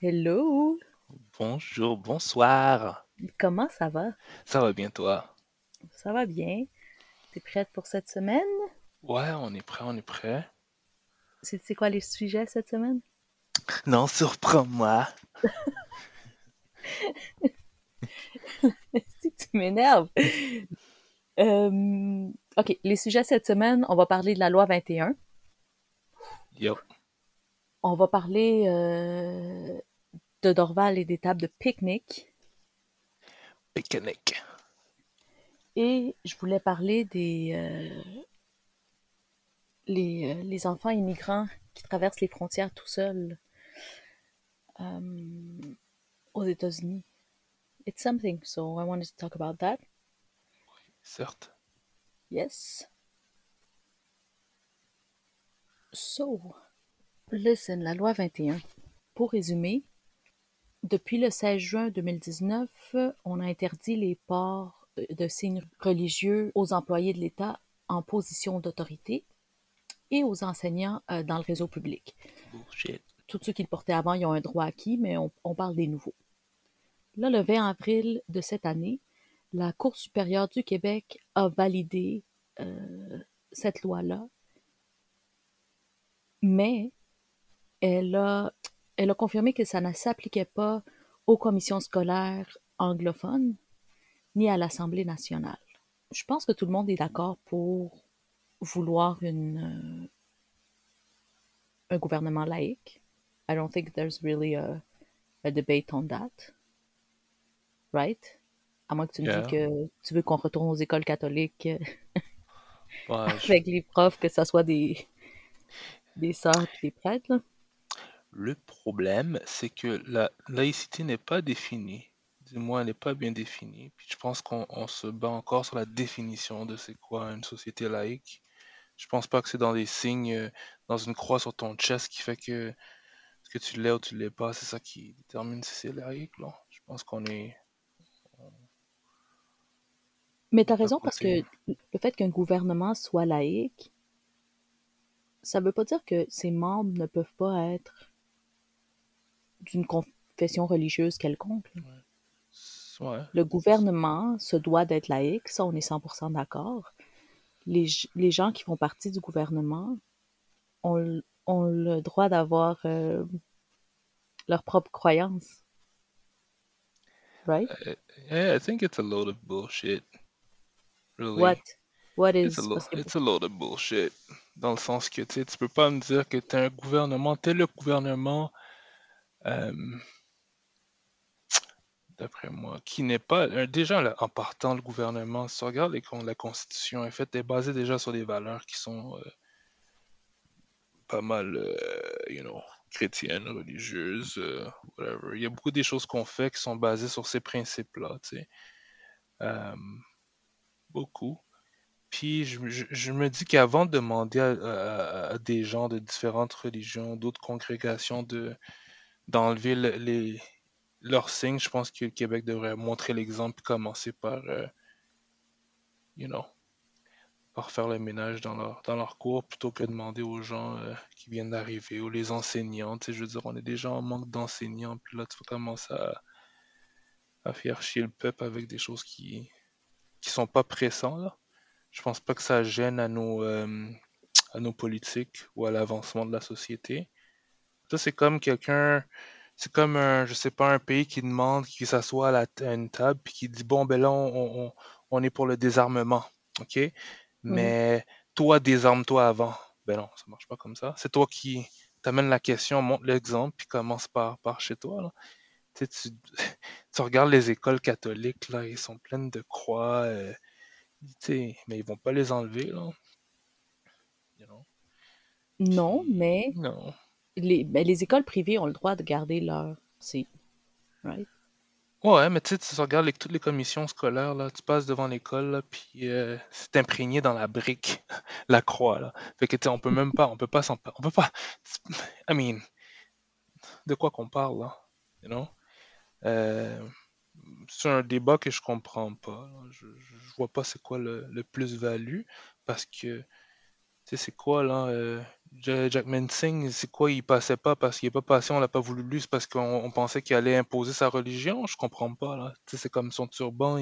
Hello, Bonjour, bonsoir. comment ça va? Ça va bien toi? Ça va bien? T'es prête pour cette semaine? Ouais, on est prêt, on est prêt. C'est c'est quoi les sujets cette semaine? Non, surprends-moi. Si tu m'énerves. Euh, ok, les sujets cette semaine, on va parler de la loi 21. Yo, On va parler euh, de Dorval et des tables de pique-nique. pique-nique. Et je voulais parler des euh, les, euh, les enfants immigrants qui traversent les frontières tout seuls euh, aux États-Unis. It's something, so I wanted to talk about that. Certes. Yes. So, listen, la loi 21. Pour résumer, depuis le 16 juin 2019, on a interdit les ports de signes religieux aux employés de l'État en position d'autorité et aux enseignants euh, dans le réseau public. Bullshit. Tous ceux qui le portaient avant, ils ont un droit acquis, mais on, on parle des nouveaux. Là, le 20 avril de cette année, la Cour supérieure du Québec a validé euh, cette loi-là, mais elle a, elle a confirmé que ça ne s'appliquait pas aux commissions scolaires anglophones ni à l'Assemblée nationale. Je pense que tout le monde est d'accord pour vouloir une, euh, un gouvernement laïque. I don't think there's really a, a debate on that. Right? À moins que tu me Yeah. dis que tu veux qu'on retourne aux écoles catholiques euh, je- avec les profs, que ça soit des, des sœurs et des prêtres. là. Le problème, c'est que la laïcité n'est pas définie. Du moins, elle n'est pas bien définie. Puis je pense qu'on on se bat encore sur la définition de c'est quoi une société laïque. Je pense pas que c'est dans des signes, euh, dans une croix sur ton chest qui fait que ce que tu l'es ou tu l'es pas, c'est ça qui détermine si c'est laïque, là. Je pense qu'on est Mais tu as raison parce que le fait qu'un gouvernement soit laïque, ça veut pas dire que ses membres ne peuvent pas être d'une confession religieuse quelconque. Ouais. Le gouvernement se doit d'être laïque, ça on est 100% d'accord. Les, les gens qui font partie du gouvernement ont, ont le droit d'avoir euh, leur propre croyance. Right? Yeah, I think it's a load of bullshit. Really. What? What is... It's a, lo- it's a load of bullshit. Dans le sens que, tu tu peux pas me dire que t'es un gouvernement, t'es le gouvernement, d'après moi, qui n'est pas, euh, déjà, en partant, le gouvernement, si les, con- la Constitution, en fait, est basée déjà sur des valeurs qui sont euh, pas mal, euh, you know, chrétiennes, religieuses, euh, whatever. Il y a beaucoup des choses qu'on fait qui sont basées sur ces principes-là, tu sais. Euh, beaucoup. Puis je, me- dis qu'avant de demander à des gens de différentes religions, d'autres congrégations de d'enlever le- les leurs signes, je pense que le Québec devrait montrer l'exemple et commencer par, euh, you know, par faire le ménage dans leur cours plutôt que de demander aux gens euh, qui viennent d'arriver ou les enseignants. Tu sais, je veux dire, on est déjà en manque d'enseignants, puis là tu vas commencer à, à faire chier le peuple avec des choses qui qui sont pas pressantes là. Je pense pas que ça gêne à nos, euh, à nos politiques ou à l'avancement de la société. Ça, c'est comme quelqu'un, c'est comme un, je sais pas, un pays qui demande, qui s'assoit à, la t- à une table puis qui dit, bon, ben là, on, on, on est pour le désarmement, OK? Mais toi, désarme-toi avant. Ben non, ça marche pas comme ça. C'est toi qui t'amènes la question, montre l'exemple puis commence par, par chez toi, là. Tu, sais, tu, tu regardes les écoles catholiques, là, ils sont pleines de croix, euh, tu sais, mais ils vont pas les enlever, là. You know? Non, mais Non. Les, ben, les écoles privées ont le droit de garder leur... C'est... Right? Ouais, mais tu sais, tu regardes toutes les commissions scolaires, là, tu passes devant l'école, puis euh, c'est imprégné dans la brique, la croix, là. Fait que, tu sais, on peut même pas, on peut pas s'en, on peut pas, I mean, de quoi qu'on parle, là, you know? Euh, c'est un débat que je comprends pas. Je, je vois pas c'est quoi le, le plus-value, parce que sais, c'est quoi, là? euh, Ja- Jackman Singh, c'est quoi? Il passait pas parce qu'il est pas passé, on l'a pas voulu lui, parce qu'on on pensait qu'il allait imposer sa religion? Je comprends pas, là. Tu sais, c'est comme son turban,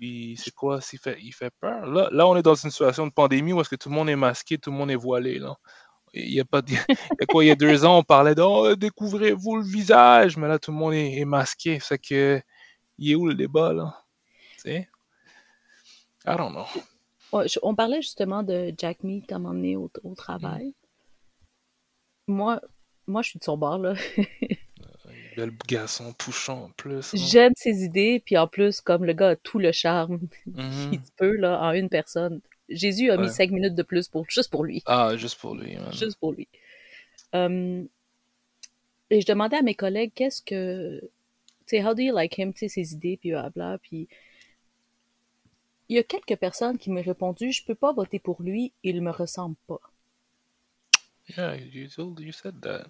il, c'est quoi? Il fait, il fait peur? Là, là, on est dans une situation de pandémie où est-ce que tout le monde est masqué, tout le monde est voilé, là. Il y a pas de... il y a quoi, il y a deux ans, on parlait de oh, découvrez-vous le visage, mais là, tout le monde est, est masqué. C'est que, il est où le débat, là? Tu sais? I don't know. Je- on parlait justement de Jack Meat à m'emmener au, au travail. Moi, moi, je suis de son bord, là. Bel garçon touchant en plus. hein. J'aime ses idées, puis en plus, comme le gars a tout le charme Mhm. qu'il peut, là, en une personne. Jésus a mis cinq minutes de plus pour, juste pour lui. Ah, juste pour lui. Juste pour lui. Euh, et je demandais à mes collègues, qu'est-ce que... Tu sais, how do you like him? Tu sais, ses idées, puis blabla, puis... Il y a quelques personnes qui m'ont répondu, je peux pas voter pour lui, il me ressemble pas. Yeah, you told, you said that.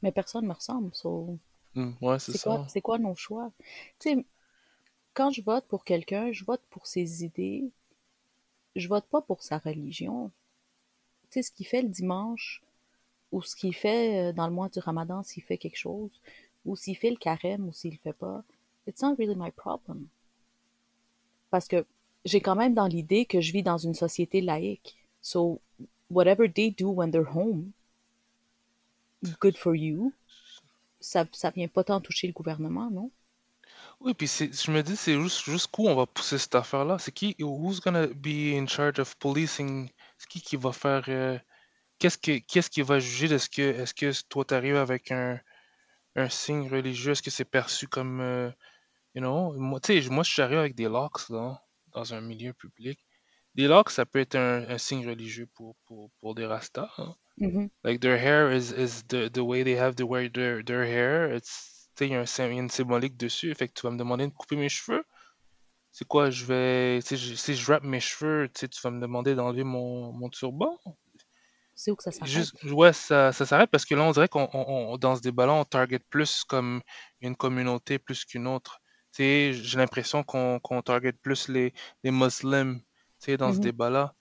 Mais personne me ressemble, so... Mm, ouais, c'est ça. quoi, c'est quoi nos choix? Tu sais, quand je vote pour quelqu'un, je vote pour ses idées. Je vote pas pour sa religion. Tu sais, ce qu'il fait le dimanche, ou ce qu'il fait euh, dans le mois du ramadan, s'il fait quelque chose, ou s'il fait le carême, ou s'il le fait pas, it's not really my problem. Parce que j'ai quand même dans l'idée que je vis dans une société laïque. So, whatever they do when they're home, good for you. Ça, ça vient pas tant toucher le gouvernement, non? Oui, puis je me dis, c'est jusqu'où on va pousser cette affaire-là? C'est qui, who's gonna be in charge of policing? Qui qui va faire, euh, qu'est-ce que, qu'est-ce qui va juger de ce que, est-ce que toi t'arrives avec un, un signe religieux, est-ce que c'est perçu comme, euh, you know, moi, tu sais, moi je suis arrivé avec des locks, là, dans un milieu public. Des locks, ça peut être un, un signe religieux pour, pour, pour des rastas, hein. Mhm. Like their hair is, is the, the way they have to wear their, their hair. It's, tu sais, il y a une symbolique dessus. Fait que tu vas me demander de couper mes cheveux. C'est quoi, je vais, tu sais, je- si je wrap mes cheveux, tu sais, tu vas me demander d'enlever mon, mon turban. C'est où que ça s'arrête? Ouais, ça, ça s'arrête parce que là, on dirait qu'on, on- on- dans ce débat-là, on target plus comme une communauté plus qu'une autre. J'ai l'impression qu'on, qu'on target plus les, les musulmans, tu sais, dans ce Mhm. débat-là.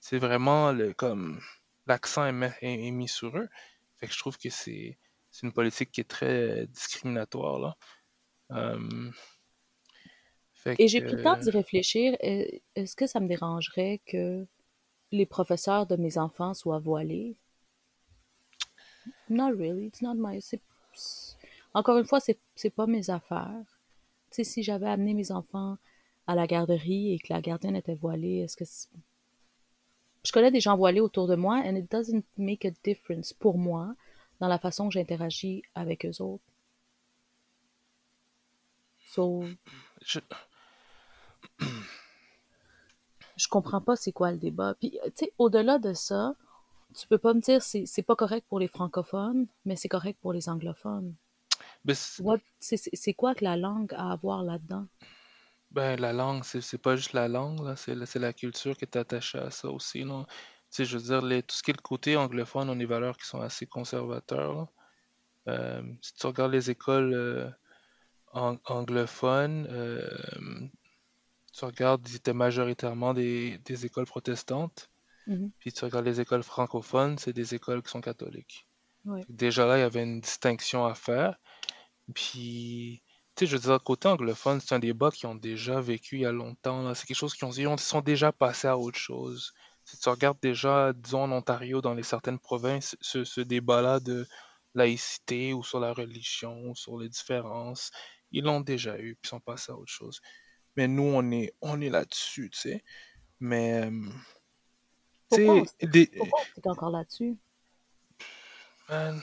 C'est vraiment le, comme, l'accent est, mis- est- est mis sur eux. Fait que je trouve que c'est, une politique qui est très discriminatoire, là. Euh, fait Et j'ai pris le temps d'y réfléchir. Euh, Est-ce que ça me dérangerait que les professeurs de mes enfants soient voilés? Not really. It's not my... Encore une fois, c'est pas mes affaires. Sais, si j'avais amené mes enfants à la garderie et que la gardienne était voilée, est-ce que... c'est- Je connais des gens voilés autour de moi and it doesn't make a difference pour moi dans la façon que j'interagis avec eux autres. So, je- je comprends pas c'est quoi le débat. Puis, tu sais, au-delà de ça, tu peux pas me dire c'est c'est pas correct pour les francophones, mais c'est correct pour les anglophones. C'est- quoi que la langue a à voir là-dedans? Ben, la langue, c'est c'est pas juste la langue, là, c'est la, c'est la culture qui est attachée à ça aussi, là. Tu sais, je veux dire, les- tout ce qui est le côté anglophone, on a des valeurs qui sont assez conservateurs, là. Euh, si tu regardes les écoles euh, ang- anglophones, euh, tu regardes, c'était majoritairement des, des écoles protestantes, Mhm. puis tu regardes les écoles francophones, c'est des écoles qui sont catholiques. Ouais. Déjà là, il y avait une distinction à faire. Puis, tu sais, je veux dire, côté anglophone, c'est un débat qu'ils ont déjà vécu il y a longtemps. là. C'est quelque chose qu'ils ont, ils ont- ils sont déjà passés à autre chose. Si tu regardes déjà, disons, en Ontario, dans les certaines provinces, ce, ce débat-là de laïcité ou sur la religion, ou sur les différences, ils l'ont déjà eu, puis ils sont passés à autre chose. Mais nous, on est, on est là-dessus, tu sais. Mais, euh, tu Pourquoi on sais, des- Pourquoi on est encore là-dessus? man,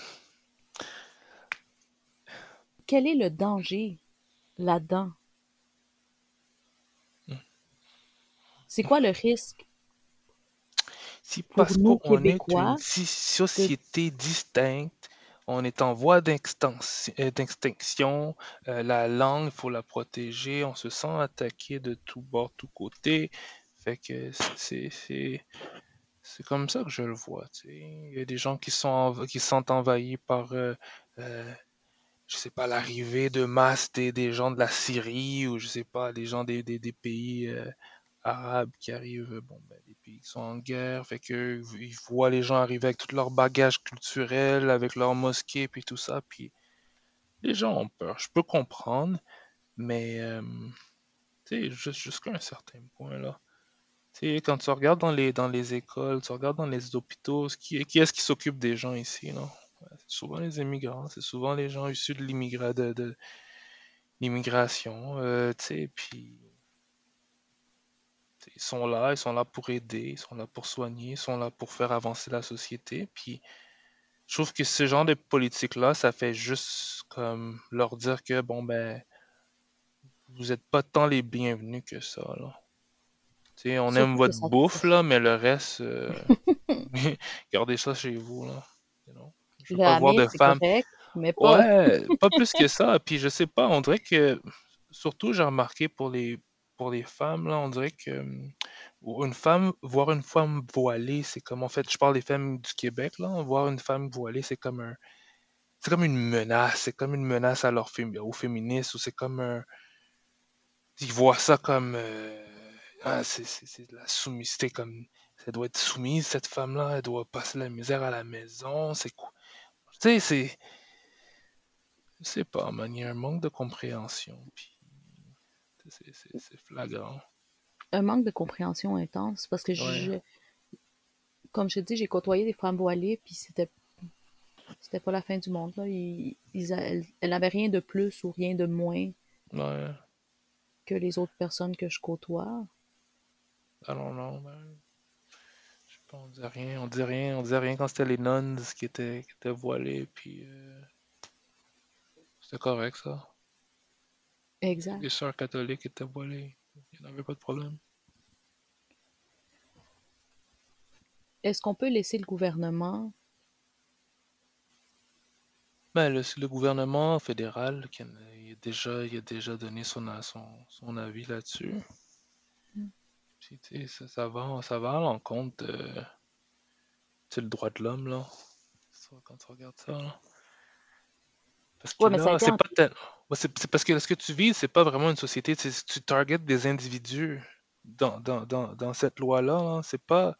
Quel est le danger là-dedans? C'est quoi le risque? Si parce nous, qu'on est une société distincte, on est en voie d'extinction, euh, d'extinction, euh, la langue, il faut la protéger, on se sent attaqué de tous bords, tous côtés. Fait que c'est comme ça que je le vois. Il y a des gens qui sont env- qui sentent envahis par euh, euh, je sais pas, l'arrivée de masse des, des, gens de la Syrie ou je sais pas, des gens des, des, des pays euh, arabes qui arrivent, bon, ben, des pays qui sont en guerre, fait que ils voient les gens arriver avec tout leur bagage culturel, avec leur mosquée, puis tout ça, puis les gens ont peur. Je peux comprendre, mais euh, tu sais, jusqu'à un certain point là. Tu sais, quand tu regardes dans les, dans les écoles, tu regardes dans les hôpitaux, qui, qui est-ce qui s'occupe des gens ici, non? C'est souvent les immigrants, c'est souvent les gens issus de l'immigra de, l'immigration, euh, tu sais, puis ils sont là, ils sont là pour aider, ils sont là pour soigner, ils sont là pour faire avancer la société, puis je trouve que ce genre de politique-là, ça fait juste comme leur dire que, bon, ben, vous êtes pas tant les bienvenus que ça, là. on aime votre bouffe, là, mais le reste, euh, gardez ça chez vous, là. Je veux pas voir de femmes. mais pas... Ouais, pas plus que ça. Puis je sais pas, on dirait que, surtout, j'ai remarqué pour les, pour les femmes, là, on dirait que une femme, voir une femme voilée, c'est comme, en fait, je parle des femmes du Québec, là, voir une femme voilée, c'est comme un, c'est comme une menace, c'est comme une menace à leur aux féministes, ou c'est comme un, ils voient ça comme, euh, ah, c'est de la soumission, comme, elle doit être soumise, cette femme-là, elle doit passer la misère à la maison, c'est quoi? Tu sais, c'est, je sais pas, man, il y a un manque de compréhension, puis c'est flagrant un manque de compréhension intense parce que je, comme je te dis, j'ai côtoyé des femmes voilées, puis c'était c'était pas la fin du monde. Là. Ils, elles, n'avaient rien de plus ou rien de moins que les autres personnes que je côtoie. Non, non, je sais pas, on dit rien, on dit rien, on disait rien quand c'était les nuns qui étaient, qui étaient voilées, puis euh, c'était correct ça. Exact. Les sœurs catholiques étaient voilées. Il n'y avait pas de problème. Est-ce qu'on peut laisser le gouvernement? Ben, le, gouvernement fédéral qui a, déjà, il a déjà donné son, son, avis là-dessus. Mm. ça, va, ça va à l'encontre de le droit de l'homme, là. Quand tu regardes ça, là. Parce que c'est pas c'est parce que ce que tu vis, c'est pas vraiment une société. Tu targetes des individus dans, dans, dans, dans cette loi-là. Hein. C'est pas.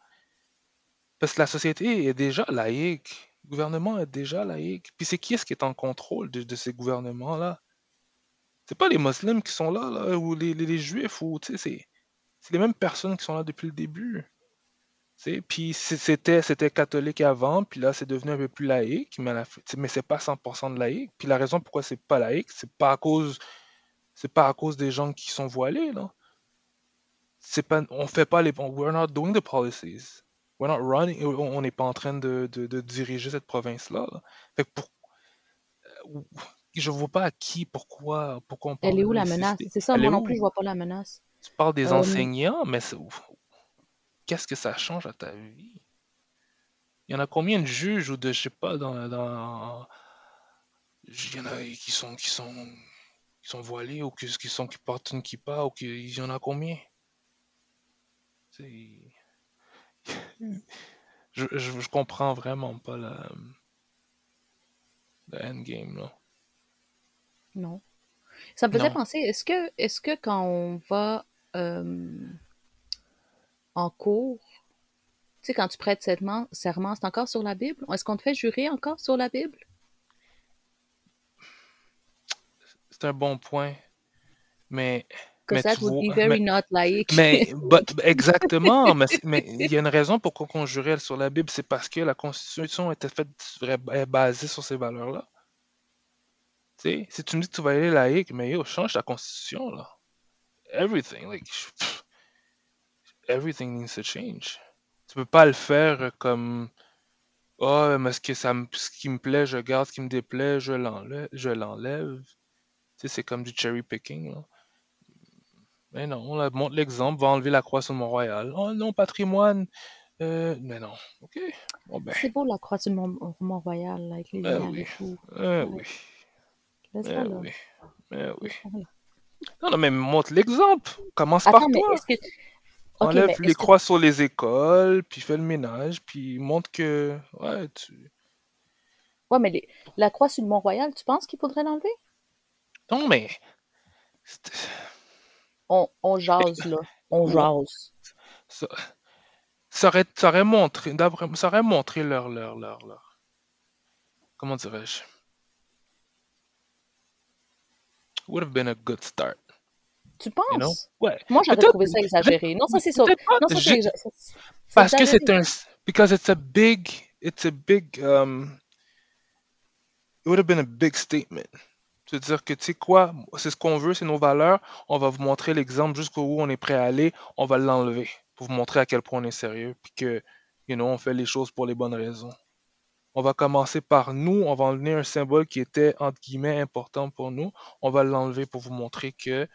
Parce que la société est déjà laïque. Le gouvernement est déjà laïque. Puis c'est qui est-ce qui est en contrôle de, de ces gouvernements-là? C'est pas les musulmans qui sont là, là ou les, les, les juifs, ou c'est les mêmes personnes qui sont là depuis le début. Puis c'était c'était catholique avant, puis là c'est devenu un peu plus laïque, mais, mais c'est pas 100% de laïque. Puis la raison pourquoi c'est pas laïque, c'est pas à cause c'est pas à cause des gens qui sont voilés là. C'est pas on fait pas les we're not doing the policies. We're not running on n'est pas en train de, de, diriger cette province là. Fait que pour euh, je vois pas à qui, pourquoi, pourquoi on parle Elle est où la menace? C'est ça, moi non plus, je vois pas la menace. Tu parles des euh, enseignants, mais qu'est-ce que ça change à ta vie? Il y en a combien de juges ou de, je sais pas, dans, dans... Il y en a qui sont, qui sont, qui sont voilés ou qui, qui sont, qui portent une kippa ou qui, il y en a combien? Je, je, je, comprends vraiment pas la, la endgame, là. Non. Ça me faisait penser, est-ce que, est-ce que quand on va euh, en cours, tu sais, quand tu prêtes serment, serment c'est encore sur la Bible? Est-ce qu'on te fait jurer encore sur la Bible? C'est un bon point. Mais. mais that would be very not like. Mais, exactement, mais, mais il y a une raison pourquoi on jurait sur la Bible, c'est parce que la Constitution était faite basée sur ces valeurs-là. Sais, si tu me dis que tu vas aller laïque, mais yo, change ta Constitution, là. Everything, like everything needs to change. Tu peux pas le faire comme oh, mais ce, que ça ce qui me plaît, je garde, ce qui me déplaît, je l'enlève. Je l'enlève. Tu sais, c'est comme du cherry picking. Mais non, on montre l'exemple, va enlever la croix sur Mont-Royal. Oh non, patrimoine. Euh, mais non, ok. Bon, ben. C'est beau la croix sur Mont-Royal, avec les ben oui. Euh, oui. Ben oui. Ben oui. Non, non, mais montre l'exemple. Commence par toi. Enlève les croix sur les écoles, puis fais le ménage, puis montre que ouais, tu Ouais, mais les- la croix sur le Mont-Royal, tu penses qu'il faudrait l'enlever? Non, mais c'est- On, on jase, là. On ouais, jase. ça, ça aurait, ça aurait montré, d'après- ça aurait montré leur, leur, leur, leur, comment dirais-je? Would have been a good start, Tu you know? penses? Ouais. Moi, j'aurais trouvé ça exagéré. Non, ça, c'est ça. Non, ça, c'est Parce que c'est un, because it's a big, it's a big, um, it would have been a big statement. C'est-à-dire que, tu sais quoi, c'est ce qu'on veut, c'est nos valeurs, on va vous montrer l'exemple jusqu'où on est prêt à aller, on va l'enlever pour vous montrer à quel point on est sérieux, puis que, you know, on fait les choses pour les bonnes raisons. On va commencer par nous, on va enlever un symbole qui était, entre guillemets, important pour nous, on va l'enlever pour vous montrer que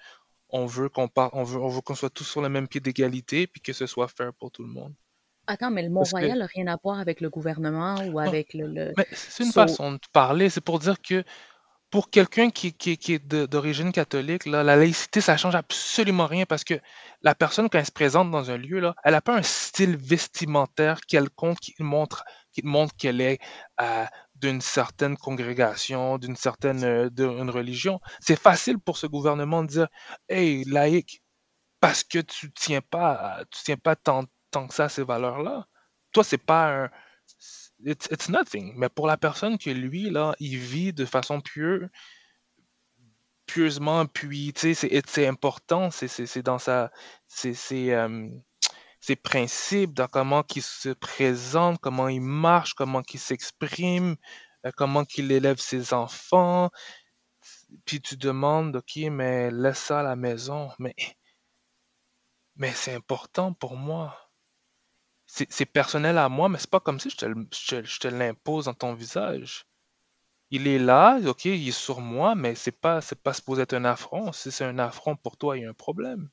on veut qu'on on veut, on veut qu'on soit tous sur le même pied d'égalité, puis que ce soit fair pour tout le monde. Attends, mais le Mont-Royal n'a rien à voir avec le gouvernement ou non, avec le... le... mais c'est une So, façon de parler, c'est pour dire que pour quelqu'un qui, qui- qui est d'origine catholique, là, la laïcité, ça change absolument rien parce que la personne, quand elle se présente dans un lieu, là, elle n'a pas un style vestimentaire quelconque qui montre, qui montre qu'elle est euh, d'une certaine congrégation, d'une certaine euh, d'une religion. C'est facile pour ce gouvernement de dire Hey, laïque, parce que tu tiens pas, tu tiens pas tant, que ça ces valeurs-là. Toi, c'est pas un. It's, nothing. Mais pour la personne que lui, là, il vit de façon pieuse, pieusement, puis, tu sais, c'est important, c'est dans sa. C'est, euh, ses principes, dans comment il se présente, comment il marche, comment il s'exprime, euh, comment il élève ses enfants. Puis tu demandes, OK, mais laisse ça à la maison. Mais, mais c'est important pour moi. C'est personnel à moi, mais c'est pas comme si je te, je te- l'impose dans ton visage. Il est là, OK, il est sur moi, mais c'est pas, pas supposé être un affront. Si c'est un affront pour toi, il y a un problème.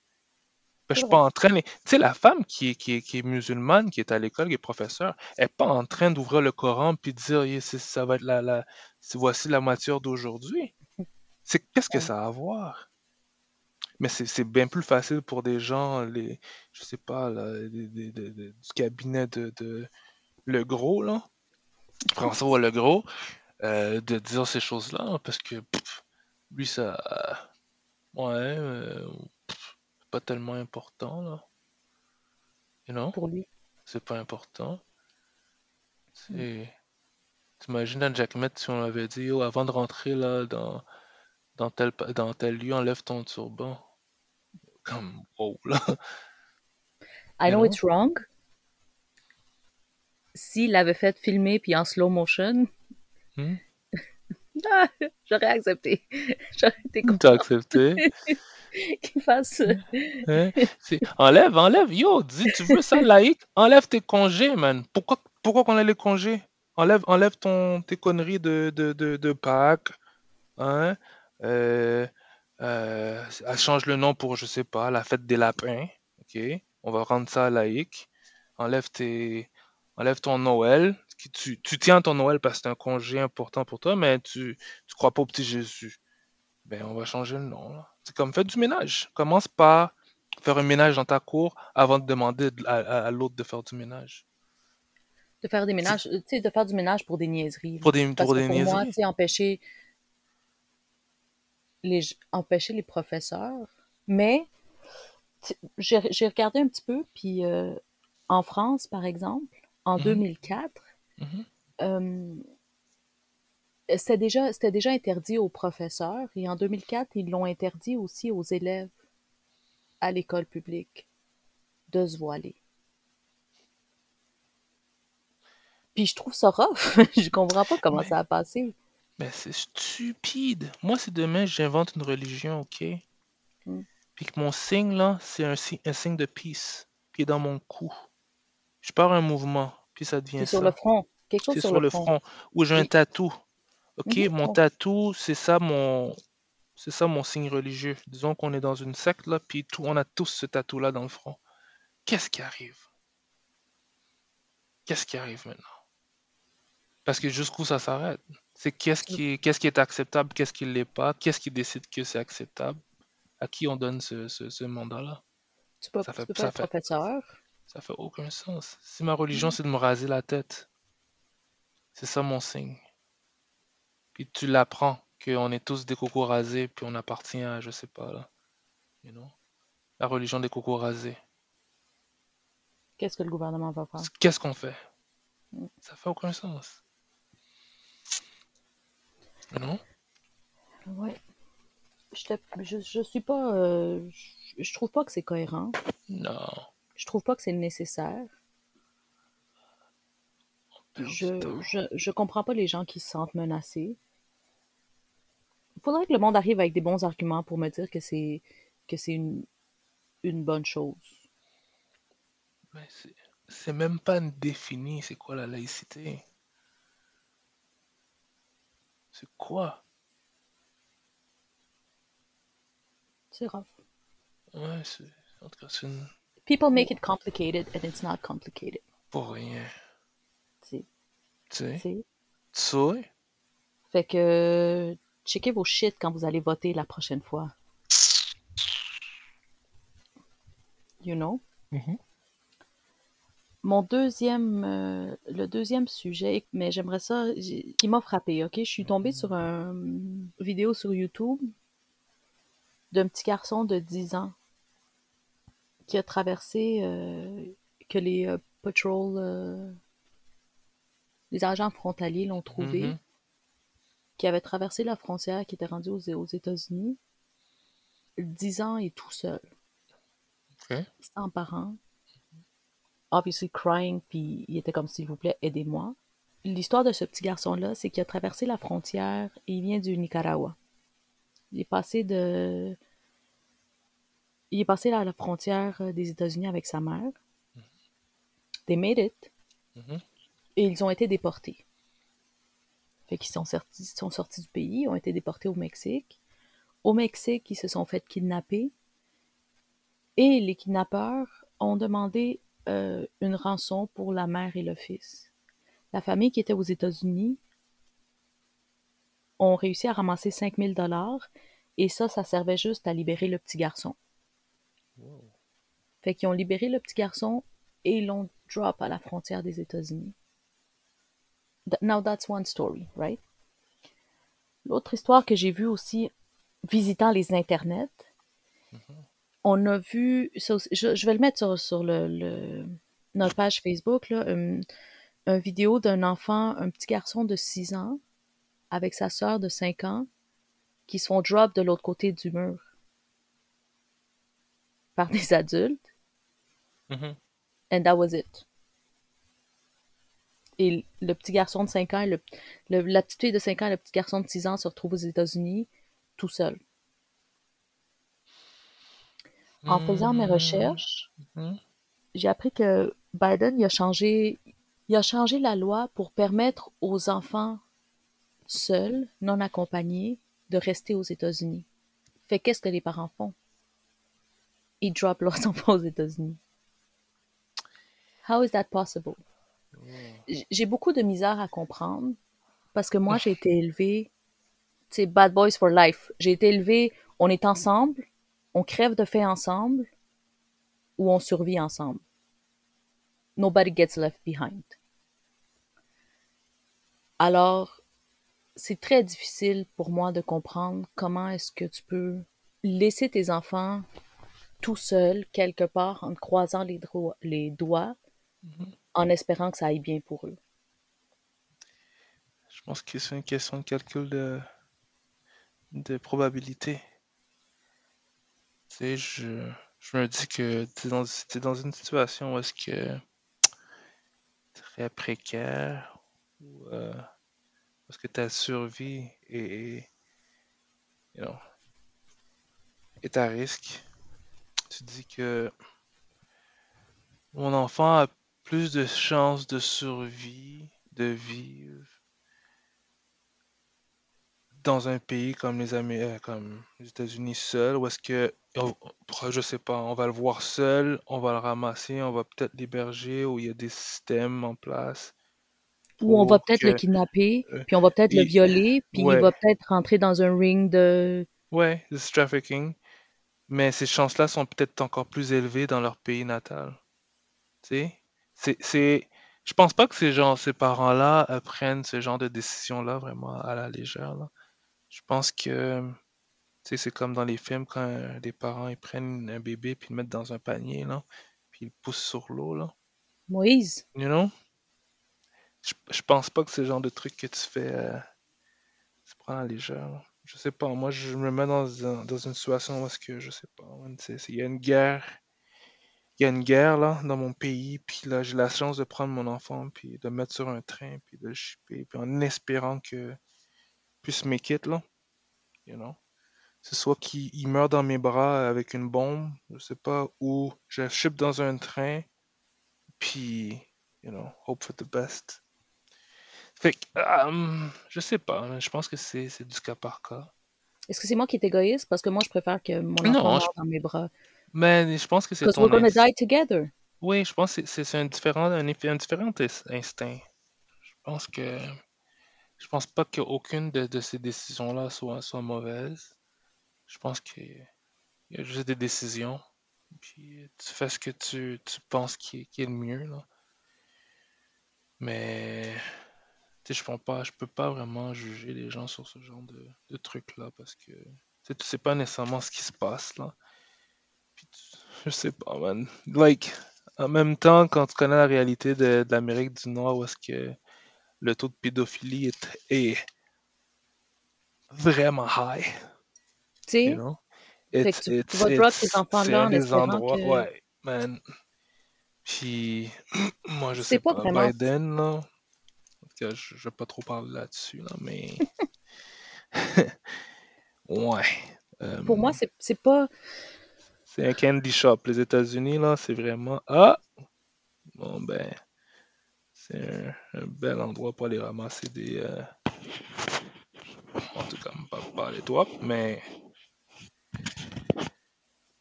Ben, je c'est suis pas en train. Tu sais, la femme qui est, qui est, qui est musulmane, qui est à l'école, qui est professeure, elle n'est pas en train d'ouvrir le Coran puis de dire Yeah, c'est- ça va être la, la, voici la matière d'aujourd'hui. C'est qu'est-ce que ça a à voir? Mais c'est c'est bien plus facile pour des gens, les, je sais pas, là, des- des- des- des- du cabinet de, de Le Gros, là, François Le Gros, euh, de dire ces choses-là, parce que pff, lui, ça. Ouais, euh, pas tellement important, là. You know? Pour lui. C'est pas important. Mm. C'est. T'imagines à Jack Met si on avait dit, oh, avant de rentrer là dans, dans, tel, dans tel lieu, enlève ton turban. Comme, wow, là. I know it's wrong. S'il l'avait fait filmer puis en slow motion, Hmm? j'aurais accepté. J'aurais été T'as content accepté? qu'il fasse... euh, Hein? Enlève, enlève. Yo, dis, tu veux ça, laïque? Enlève tes congés, man. Pourquoi, pourquoi qu'on a les congés? Enlève, enlève ton, tes conneries de, de, de, de Pâques. Hein? Euh, euh, elle change le nom pour, je sais pas, la fête des lapins. OK? On va rendre ça laïque. Enlève tes, enlève ton Noël. Tu, tu tiens ton Noël parce que c'est un congé important pour toi, mais tu, tu crois pas au petit Jésus. Ben, on va changer le nom. là. C'est comme faire du ménage. Commence par faire un ménage dans ta cour avant de demander de- à, à- à l'autre de faire du ménage. de faire des ménages, tu sais, de faire du ménage pour des niaiseries. pour des, Parce pour que des pour moi, tu sais, empêcher les, empêcher les professeurs. Mais j'ai regardé un petit peu, puis euh, en France, par exemple, en Mhm, 2004, mhm. euh, c'était déjà, c'était déjà interdit aux professeurs, et en 2004, ils l'ont interdit aussi aux élèves à l'école publique de se voiler. Puis je trouve ça rough. je comprends pas comment Mais, ça a passé. mais c'est stupide. Moi, si demain j'invente une religion, ok? Mm. Puis que mon signe, là, c'est un, si- un signe de peace, qui est dans mon cou. Je pars un mouvement, puis ça devient sur le ça. front. Quelque chose sur sur le front. front. Ou j'ai un tatou. Ok? Mhm. Mon tatou, c'est ça mon. C'est ça mon signe religieux. Disons qu'on est dans une secte, là, puis tout, on a tous ce tatou-là dans le front. Qu'est-ce qui arrive? Qu'est-ce qui arrive maintenant? Parce que jusqu'où ça s'arrête? C'est qu'est-ce qui est, qu'est-ce qui est acceptable, qu'est-ce qui ne l'est pas, qu'est-ce qui décide que c'est acceptable, à qui on donne ce, ce, ce mandat-là? Tu peux, Ça tu fait, pas ça être fait, professeur. ça fait aucun sens. Si ma religion, c'est de me raser la tête, c'est ça mon signe. Puis tu l'apprends qu'on est tous des cocos rasés, puis on appartient à, je sais pas, là, you know, la religion des cocos rasés. Qu'est-ce que le gouvernement va faire? Qu'est-ce qu'on fait? Mm. Ça fait aucun sens. Non? Ouais. Je, je, je suis pas. euh, je, je trouve pas que c'est cohérent. Non. Je trouve pas que c'est nécessaire. Je, je, je comprends pas les gens qui se sentent menacés. Il faudrait que le monde arrive avec des bons arguments pour me dire que c'est que c'est une, une bonne chose. Mais c'est même pas défini, c'est quoi la laïcité? C'est quoi? C'est rough. Ouais, c'est. En tout cas, c'est une. People make it complicated and it's not complicated. Pour rien. Tu sais? Tu sais? Fait que checkez vos shit quand vous allez voter la prochaine fois. You know? Mhm. Mon deuxième, euh, le deuxième sujet, mais j'aimerais ça, qui m'a frappé, ok? Je suis tombée sur une vidéo sur YouTube d'un petit garçon de 10 ans qui a traversé, euh, que les euh, patrol, euh, les agents frontaliers l'ont trouvé, Mhm. Qui avait traversé la frontière, qui était rendu aux, aux États-Unis, 10 ans et tout seul, sans parents, obviously crying, puis il était comme s'il vous plaît, aidez-moi. L'histoire de ce petit garçon-là, c'est qu'il a traversé la frontière et il vient du Nicaragua. Il est passé de. Il est passé à la frontière euh, des États-Unis avec sa mère. They made it. Mhm. Et ils ont été déportés. Fait qu'ils sont sortis, sont sortis du pays, ont été déportés au Mexique. Au Mexique, ils se sont fait kidnapper. Et les kidnappeurs ont demandé euh, une rançon pour la mère et le fils. La famille qui était aux États-Unis ont réussi à ramasser 5000 dollars et ça, ça servait juste à libérer le petit garçon. Wow. Fait qu'ils ont libéré le petit garçon et ils l'ont drop à la frontière des États-Unis. Now that's one story, right? L'autre histoire que j'ai vue aussi visitant les internets, on a vu, je, je vais le mettre sur, sur le, le- notre page Facebook, là, une, une vidéo d'un enfant, un petit garçon de 6 ans, avec sa sœur de 5 ans, qui se font drop de l'autre côté du mur par des adultes. Mhm. And that was it. Et le petit garçon de 5 ans, et le, le- la petite fille de 5 ans et le petit garçon de 6 ans se retrouvent aux États-Unis tout seuls. En faisant mes recherches, Mhm. j'ai appris que Biden il a changé, il a changé la loi pour permettre aux enfants seuls, non accompagnés, de rester aux États-Unis. Fait qu'est-ce que les parents font? Ils drop leurs enfants aux États-Unis. How is that possible? J'ai beaucoup de misère à comprendre parce que moi, j'ai été élevée, tu sais, bad boys for life. J'ai été élevée, on est ensemble, on crève de faim ensemble ou on survit ensemble. Nobody gets left behind. Alors, c'est très difficile pour moi de comprendre comment est-ce que tu peux laisser tes enfants tout seuls quelque part en croisant les, doigts en espérant que ça aille bien pour eux. Je pense que c'est une question de calcul de, de probabilité. Tu sais, je, me dis que tu es dans, une situation où est-ce que très précaire, ou euh, parce que ta survie est, est à risque. Tu dis que mon enfant a plus de chances de survie, de vivre dans un pays comme les Amé- euh, comme les États-Unis seul, ou est-ce que, on- je sais pas, on va le voir seul, on va le ramasser, on va peut-être l'héberger, ou il y a des systèmes en place Ou on va peut-être le kidnapper, euh, puis on va peut-être le il- violer, puis il ouais, va peut-être rentrer dans un ring de... ouais, du trafficking, mais ces chances-là sont peut-être encore plus élevées dans leur pays natal. Tu sais, c'est, c'est, Je pense pas que ces gens, ces parents-là euh, prennent ce genre de décision-là vraiment à la légère. là. Je pense que tu sais, c'est comme dans les films quand euh, des parents ils prennent un bébé puis le mettent dans un panier là, puis ils le poussent sur l'eau là. Moïse, You know? Je, je pense pas que c'est le genre de truc que tu fais, euh, tu prends à la légère. là. Je sais pas, moi je me mets dans, un- dans une situation où est-ce que je sais pas, il y a une guerre, il y a une guerre là dans mon pays, puis là j'ai la chance de prendre mon enfant puis de le mettre sur un train puis de le shipper, puis en espérant que puisse make it là, you know? C'est soit qu'il il meurt dans mes bras avec une bombe, je sais pas, ou je ship dans un train, puis, you know, hope for the best. Fait que, euh, je sais pas, hein, je pense que c'est c'est du cas par cas. est-ce que c'est moi qui est égoïste? Parce que moi, je préfère que mon Non, enfant je- meure dans mes bras. Mais je pense que c'est Because ton we're gonna instinct. die together. Oui, je pense que c'est c'est un différent, un, un différent ins- instinct. Je pense que, je pense pas qu'aucune de, de ces décisions-là soit, soit mauvaise. Je pense qu'il y a juste des décisions. Puis tu fais ce que tu, tu penses qui est, qui est le mieux, là. Mais tu sais, je pense pas, je peux pas vraiment juger les gens sur ce genre de, de trucs-là parce que tu sais, tu sais pas nécessairement ce qui se passe, là. Puis tu- je sais pas, man. Like, en même temps, quand tu connais la réalité de, de l'Amérique du Nord, où est-ce que le taux de pédophilie est, est vraiment high, Tu sais? you know? Tu, vas drop c'est enfants-là en espérant endroits, que... ouais, man. Puis, moi, je sais pas pas, vraiment... Biden, là, en tout cas, je, je vais pas trop parler là-dessus, là, mais, ouais. Pour moi, c'est c'est pas... c'est un candy shop. Les États-Unis, là, c'est vraiment, ah, bon, ben, c'est un, un bel endroit pour aller ramasser des, euh, en tout cas, pas parler toi, mais,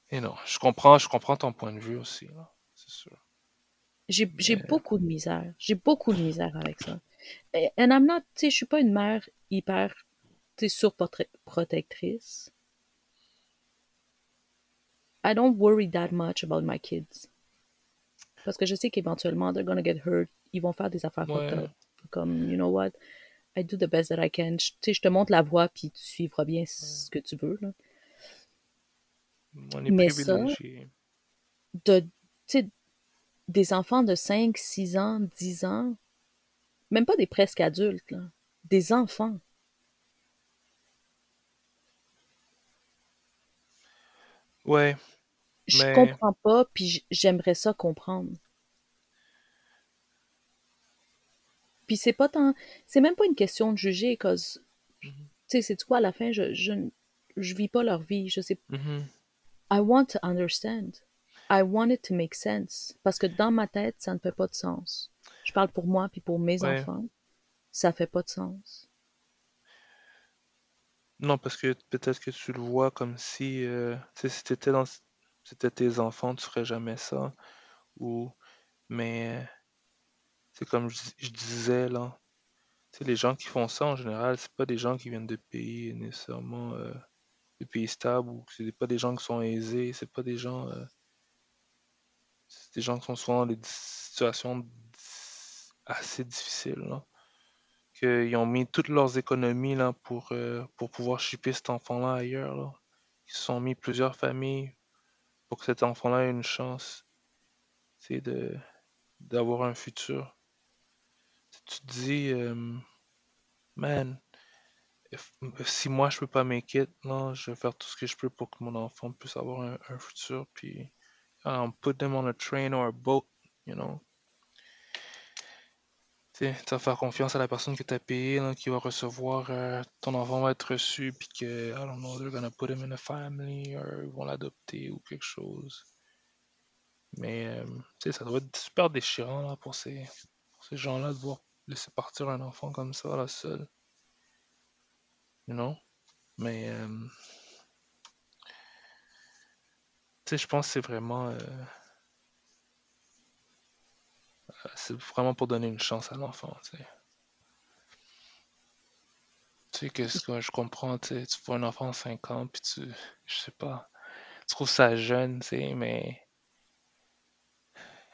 et non, je comprends, je comprends ton point de vue aussi, c'est sûr. J'ai beaucoup de misère. J'ai beaucoup de misère avec ça. Et- And I'm not... Tu sais, je suis pas une mère hyper, tu sais, surprotectrice. I don't worry that much about my kids. Parce que je sais qu'éventuellement, they're gonna get hurt. Ils vont faire des affaires ouais. Comme, you know what? I do the best that I can. Tu sais, je te montre la voie, puis tu suivras bien ce que tu veux, là. on est Mais ça, de, des enfants de 5, 6 ans, 10 ans, même pas des presque adultes, là, des enfants. Ouais, Je mais, comprends pas, puis j'aimerais ça comprendre. Puis c'est pas tant, c'est même pas une question de juger, cause, tu Mhm, sais, c'est quoi, à la fin, je, je, je vis pas leur vie, je sais, mhm, I want to understand. I want it to make sense. Parce que dans ma tête, ça ne fait pas de sens. Je parle pour moi, puis pour mes ouais. enfants, ça fait pas de sens. Non, parce que peut-être que tu le vois comme si, euh, si dans, c'était tes enfants, tu ferais jamais ça. Ou, mais, c'est comme je, disais là, tu sais, les gens qui font ça en général, c'est pas des gens qui viennent de pays nécessairement, euh, de pays stables ou c'est pas des gens qui sont aisés, c'est pas des gens, euh, c'est des gens qui sont souvent dans des situations assez difficiles là. Qu'ils ont mis toutes leurs économies là, pour, euh, pour pouvoir shipper cet enfant-là ailleurs. Ils se sont mis plusieurs familles pour que cet enfant-là ait une chance de d'avoir un futur. Tu te dis, euh, man, si moi je peux pas make it, non, je vais faire tout ce que je peux pour que mon enfant puisse avoir un, un futur. Puis, um, put them on a train or a boat, you know. Tu vas faire confiance à la personne que tu as qui va recevoir, euh, ton enfant va être reçu, puis que, I don't know, they're gonna put him in a family, or ils vont l'adopter ou quelque chose. Mais, euh, tu sais, ça doit être super déchirant, là, pour ces, ces gens-là, de voir laisser partir un enfant comme ça, seul, you know? Mais, euh, tu sais, je pense que c'est vraiment, c'est vraiment pour donner une chance à l'enfant, tu sais. Tu sais, que ce que je comprends, tu vois un enfant de 5 ans, puis tu, je sais pas, tu trouves ça jeune, tu sais, mais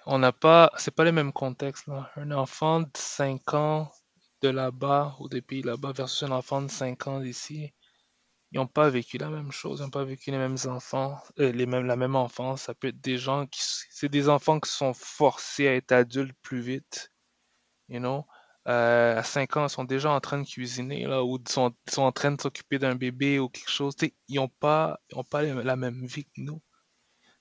on n'a pas, c'est pas les mêmes contextes, là. Un enfant de 5 ans de là-bas, ou des pays là-bas, versus un enfant de 5 ans d'ici, ils n'ont pas vécu la même chose, ils n'ont pas vécu les mêmes enfants, euh, les mêmes, la même enfance. Ça peut être des gens qui, c'est des enfants qui sont forcés à être adultes plus vite, you know? Euh, à 5 ans, ils sont déjà en train de cuisiner, là, ou ils sont, sont en train de s'occuper d'un bébé ou quelque chose. Ils n'ont pas, ont pas la même vie que nous.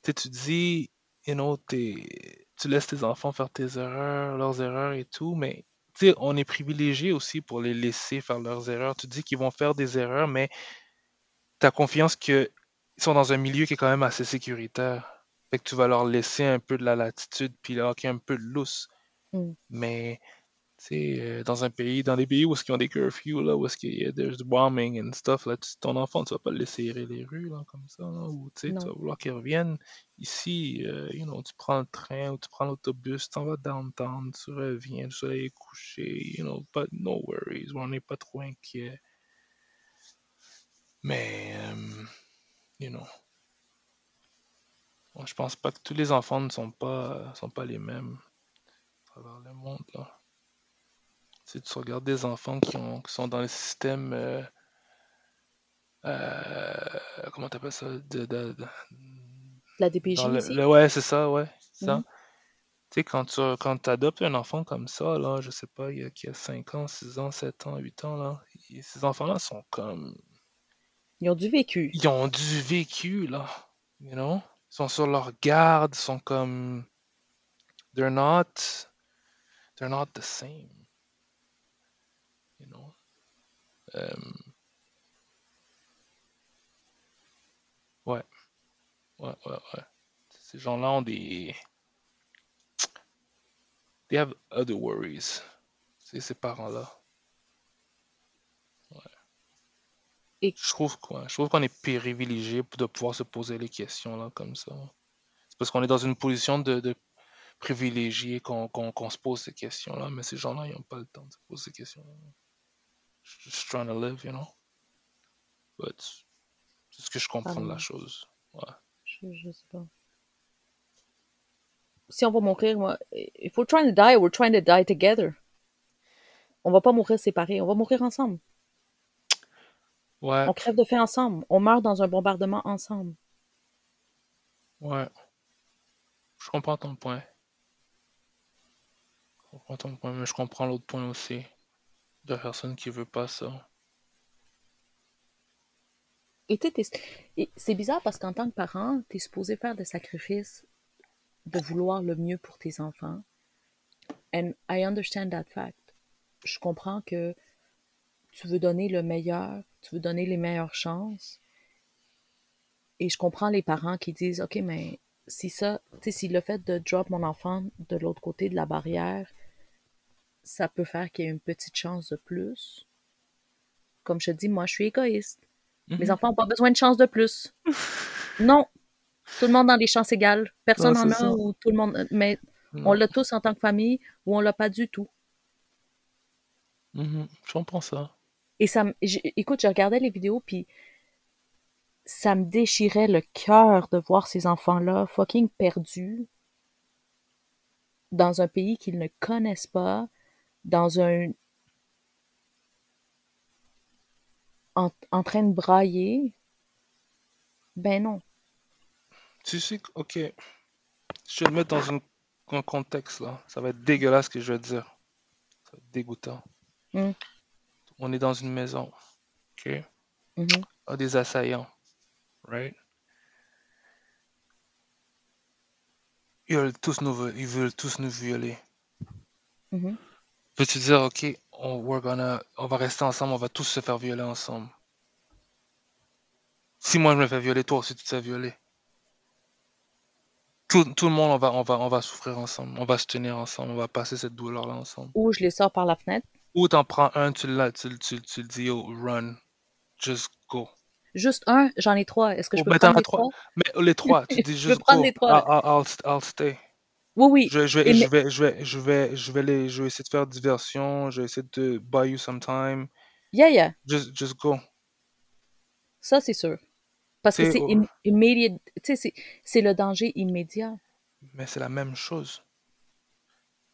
Tu dis, you know, tu laisses tes enfants faire tes erreurs, leurs erreurs et tout, mais on est privilégié aussi pour les laisser faire leurs erreurs. Tu dis qu'ils vont faire des erreurs, mais tu as confiance qu'ils sont dans un milieu qui est quand même assez sécuritaire. Fait que tu vas leur laisser un peu de la latitude, puis leur un peu de lousse. Mm. Mais euh, dans un pays, dans des pays où est-ce qu'ils ont des curfews, là, où est-ce qu'il y a des bombing and stuff, là, ton enfant, tu vas pas le laisser errer les rues, là, comme ça, ou tu vas vouloir qu'il revienne. Ici, euh, you know, tu prends le train ou tu prends l'autobus, tu t'en vas downtown, tu reviens, le soleil est couché, you know, but no worries, on n'est pas trop inquiet. Mais, euh, you know, je pense pas que tous les enfants ne sont pas, sont pas les mêmes à travers le monde, là. Si tu regardes des enfants qui, ont, qui sont dans le système. Euh, euh, comment t'appelles ça? De, de, La DPJ le, Ouais, c'est ça, ouais. ça. Mhm. Tu sais, quand tu quand adoptes un enfant comme ça, là, je sais pas, il y a, qui a 5 ans, 6 ans, 7 ans, 8 ans, là, ces enfants-là sont comme. Ils ont du vécu. Ils ont du vécu, là. You know? Ils sont sur leur garde, ils sont comme. They're not. They're not the same. You know? Euh, ouais. Ouais, ouais, ouais. Ces gens-là ont des. They have other worries. C'est ces parents-là. Ouais. Et... Je trouve quoi? Je trouve qu'on est privilégié de pouvoir se poser les questions là comme ça. C'est parce qu'on est dans une position de, de privilégié qu'on se pose ces questions-là, mais ces gens-là, ils n'ont pas le temps de se poser ces questions-là just trying to live, you know? But c'est ce que je comprends de la chose. Ouais. Je, je sais pas. Si on va mourir, moi, if we're trying to die, we're trying to die together. On va pas mourir séparés, on va mourir ensemble. Ouais. On crève de faim ensemble. On meurt dans un bombardement ensemble. Ouais. Je comprends ton point. Je comprends ton point, mais je comprends l'autre point aussi de personne qui veut pas ça. Et c'est bizarre parce qu'en tant que parent, tu es supposé faire des sacrifices de vouloir le mieux pour tes enfants. And I understand that fact. Je comprends que tu veux donner le meilleur, tu veux donner les meilleures chances. Et je comprends les parents qui disent, OK, mais si ça, tu sais, si le fait de drop mon enfant de l'autre côté de la barrière, ça peut faire qu'il y ait une petite chance de plus. Comme je te dis, moi, je suis égoïste. Mes mhm. enfants n'ont pas besoin de chance de plus. non. Tout le monde a des chances égales. Personne n'en a ou tout le monde. Mais on l'a tous en tant que famille ou on l'a pas du tout. Je comprends ça. Et ça écoute, je regardais les vidéos puis ça me déchirait le cœur de voir ces enfants-là fucking perdus dans un pays qu'ils ne connaissent pas, dans un en, en, train de brailler, ben non. Tu sais, ok. Je vais le mettre dans un, contexte là. Ça va être dégueulasse ce que je vais dire. Ça va être dégoûtant. Hmm. On est dans une maison. Ok? Mm-hmm. a des assaillants. Right? Ils veulent tous nous, ils veulent tous nous violer. Mm-hmm. Peux-tu dire, OK, on, on va rester ensemble, on va tous se faire violer ensemble. Si moi je me fais violer, toi aussi tu te fais violer. Tout, tout, le monde, on va, on, va, on va souffrir ensemble, on va se tenir ensemble, on va passer cette douleur-là ensemble. Ou je les sors par la fenêtre. Ou t'en prends un, tu, tu, tu, tu le dis, oh, run, just go. Juste un, j'en ai trois. Est-ce que je peux prendre les trois? Mais les trois, tu dis juste je peux prendre go. Les trois. I'll, I'll, I'll stay. Oui, oui. Je, je, vais, je, vais, je, vais, je, vais, je, vais les, je vais essayer de faire diversion. Je vais essayer de buy you some time. Yeah, yeah. Just, just go. Ça, c'est sûr. Parce que c'est immediate. Tu sais, c'est le danger immédiat. Mais c'est la même chose.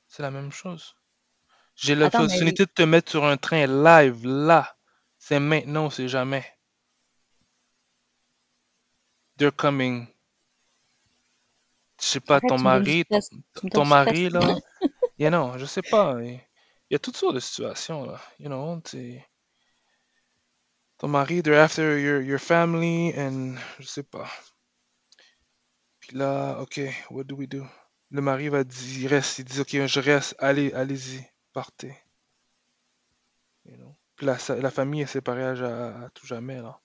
C'est la même chose. J'ai l'opportunité de te mettre sur un train live là. C'est maintenant c'est jamais. They're coming. Je sais pas, ton mari, ton, mari là. you know, je sais pas. Il y a toutes sortes de situations là. You know, ton mari, they're after your, your family and je sais pas. Puis là, ok, what do we do? Le mari va dire, il reste, il dit, ok, je reste, allez, allez-y, partez. Puis la, la famille est séparée à, tout jamais, là.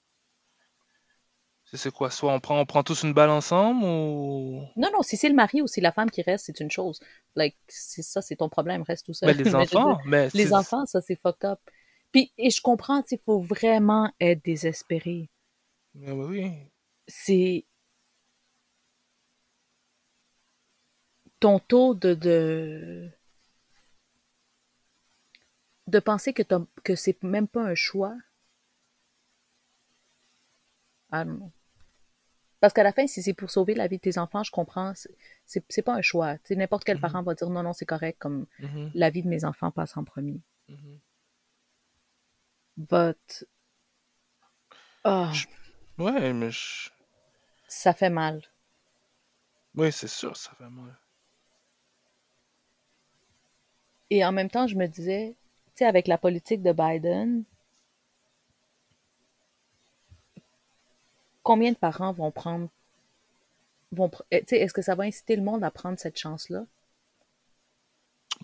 C'est quoi? Soit on prend, on prend tous une balle ensemble ou? Non, non, si c'est le mari ou si la femme qui reste, c'est une chose. Like, ça, c'est ton problème, reste tout seul. Mais les enfants, mais les enfants, ça, c'est fucked up. Puis, et je comprends, il faut vraiment être désespéré. Mais oui. C'est. Ton taux de, de de penser que, que c'est même pas un choix. Ah non. Parce qu'à la fin, si c'est pour sauver la vie de tes enfants, je comprends, c'est pas un choix. N'importe quel mm-hmm. parent va dire non, non, c'est correct, comme mm-hmm. la vie de mes enfants passe en premier. Mm-hmm. But. Oh. Ouais, mais. Ça fait mal. Oui, c'est sûr, ça fait mal. Et en même temps, je me disais, sais, avec la politique de Biden, combien de parents vont prendre vont eh, est-ce que ça va inciter le monde à prendre cette chance-là?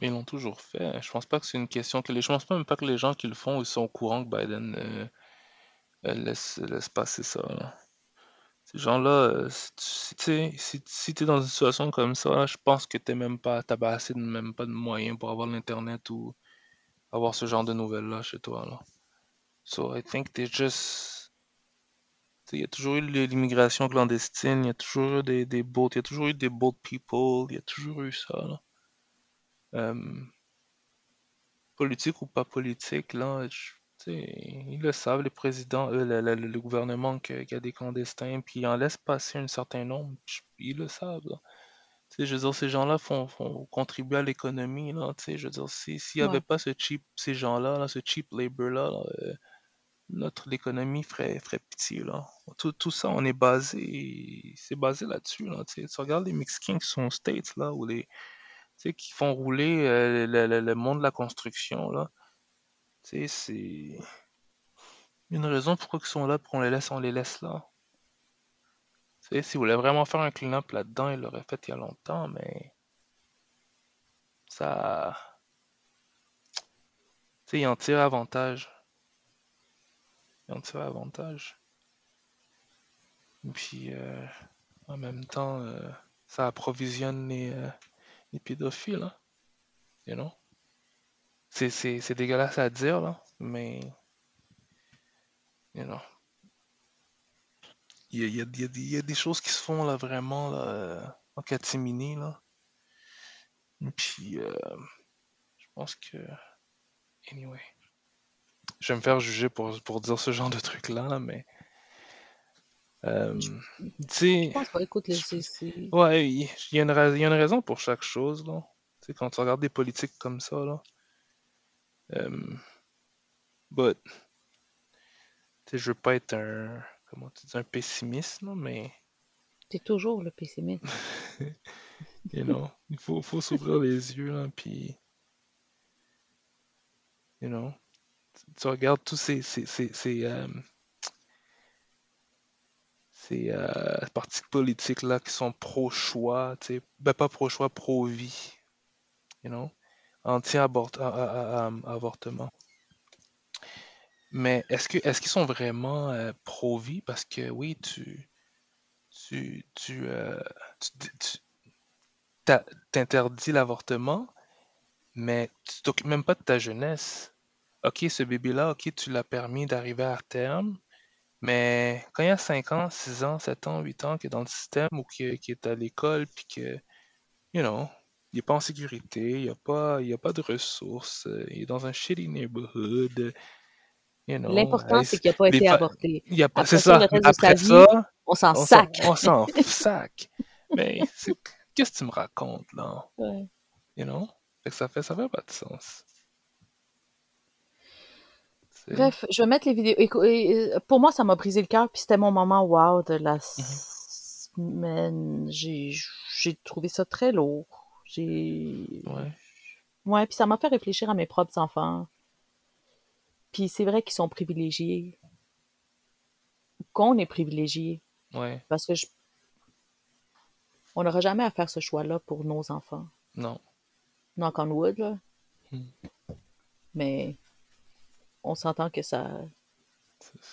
Ils l'ont toujours fait. Je pense pas que c'est une question que les. Je pense même pas que les gens qui le font sont au courant que Biden euh, euh, laisse, laisse, passer ça. Ces gens-là, euh, si, tu es dans une situation comme ça, je pense que tu même pas, pas assez de même pas de moyens pour avoir l'internet ou avoir ce genre de nouvelles-là chez toi. Là. So I think they just. Il y a toujours eu l'immigration clandestine, il y a toujours eu des, des boats, il y a toujours eu des boat people, il y a toujours eu ça. Là. Euh, politique ou pas politique, là, ils le savent, les présidents, le, le, gouvernement qu'il y a des clandestins, puis ils en laissent passer un certain nombre, ils le savent. Je veux dire, ces gens-là font, font contribuer à l'économie, là, tu sais, je veux dire, s'il n'y avait pas ce cheap, ces gens-là, là, ce cheap labor-là, euh, notre l'économie ferait, ferait pitié, là. Tout, tout ça, on est basé, c'est basé là-dessus, là, tu sais. Tu regardes les Mexicains qui sont aux States, là, ou les, tu sais, qui font rouler euh, le, le, monde de la construction, là. Tu sais, c'est une raison pourquoi ils sont là, pour qu'on les laisse, on les laisse là. Si vous voulez vraiment faire un clean-up là-dedans, il l'aurait fait il y a longtemps, mais ça. Tu sais, il en tire avantage. Il en tire avantage. Puis, euh, en même temps, euh, ça approvisionne les, euh, les pédophiles, hein. You? C'est dégueulasse à dire, là, mais. You know, il y a, y a des choses qui se font là vraiment là, euh, en catimini là. Puis euh, je pense que anyway. Je vais me faire juger pour, pour dire ce genre de truc là, mais euh, tu sais. Ouais, il y, a une il y a une raison pour chaque chose là. Tu sais, quand tu regardes des politiques comme ça là. But, tu sais, je veux pas être un comment tu dis, un pessimiste, mais. T'es toujours le pessimiste. you know, il faut, faut s'ouvrir les yeux, là, puis. You know, tu, regardes tous ces. ces, ces, ces, euh, ces euh, partis politiques là qui sont pro-choix, tu sais, ben pas pro-choix, pro-vie, you know, anti-avortement. Mais est-ce que est-ce qu'ils sont vraiment euh, pro-vie? Parce que oui, tu tu tu, euh, t'interdis l'avortement, mais tu t'occupes même pas de ta jeunesse. Ok, ce bébé-là, ok, tu l'as permis d'arriver à terme, mais quand il y a 5 ans, 6 ans, 7 ans, 8 ans, qui est dans le système ou qui, est à l'école, puis que, you know, il n'est pas en sécurité, il n'y a a pas de ressources, euh, il est dans un shitty neighborhood, L'important, c'est qu'il n'a pas été avorté. Il a pas, c'est ça. Après ça, on s'en sac. On s'en sac. Mais qu'est-ce que tu me racontes, là? You know? Fait que ça fait, ça fait pas de sens. Bref, je vais mettre les vidéos. Pour moi, ça m'a brisé le cœur, puis c'était mon moment wow de la semaine. J'ai j'ai trouvé ça très lourd. J'ai. Ouais. Ouais, puis ça m'a fait réfléchir à mes propres enfants. Puis c'est vrai qu'ils sont privilégiés. Qu'on est privilégiés. Ouais. Parce que je... on n'aura jamais à faire ce choix-là pour nos enfants. Non. Knock on wood, là. Hmm. Mais on s'entend que ça.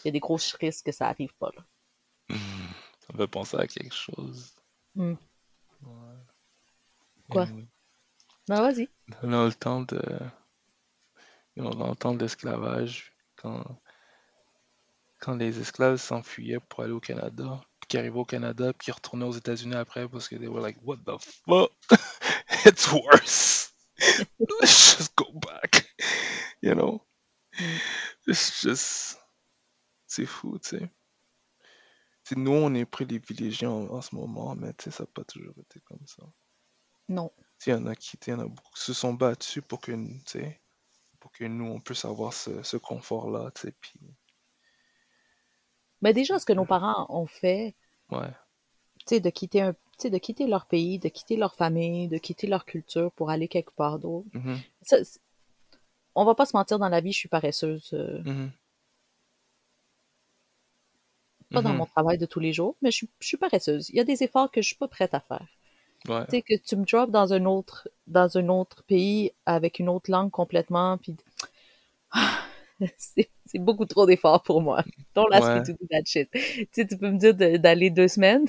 Il y a des gros risques que ça arrive pas, là. Ça me fait penser à quelque chose. Hmm. Ouais. Quoi? Anyway. Ben, vas-y. Dans le temps de. Dans le temps de l'esclavage, quand, quand les esclaves s'enfuyaient pour aller au Canada, puis qui arrivaient au Canada, puis qui retournaient aux États-Unis après parce que they were like, what the fuck? It's worse. Let's just go back. You know? It's just. C'est fou, tu sais. Nous, on est privilégiés en, en ce moment, mais tu sais, ça n'a pas toujours été comme ça. Non. Tu sais, Il y en a qui, y en a beaucoup se sont battus pour que, tu sais, pour que nous, on puisse avoir ce, ce confort-là, tu sais, puis, Mais déjà, ce que nos parents ont fait, ouais, tu sais, de quitter un, tu sais, de quitter leur pays, de quitter leur famille, de quitter leur culture pour aller quelque part d'autre. mhm, Ça, c'est- on va pas se mentir dans la vie, je suis paresseuse. euh, mhm, pas dans mhm, mon travail de tous les jours, mais je suis, je suis paresseuse. Il y a des efforts que je suis pas prête à faire. Ouais, Tu sais, que tu me drops dans un autre, dans un autre pays avec une autre langue complètement, puis c'est c'est beaucoup trop d'efforts pour moi. Don't ask me ouais, to do that shit. Tu sais, tu peux me dire de- d'aller deux semaines,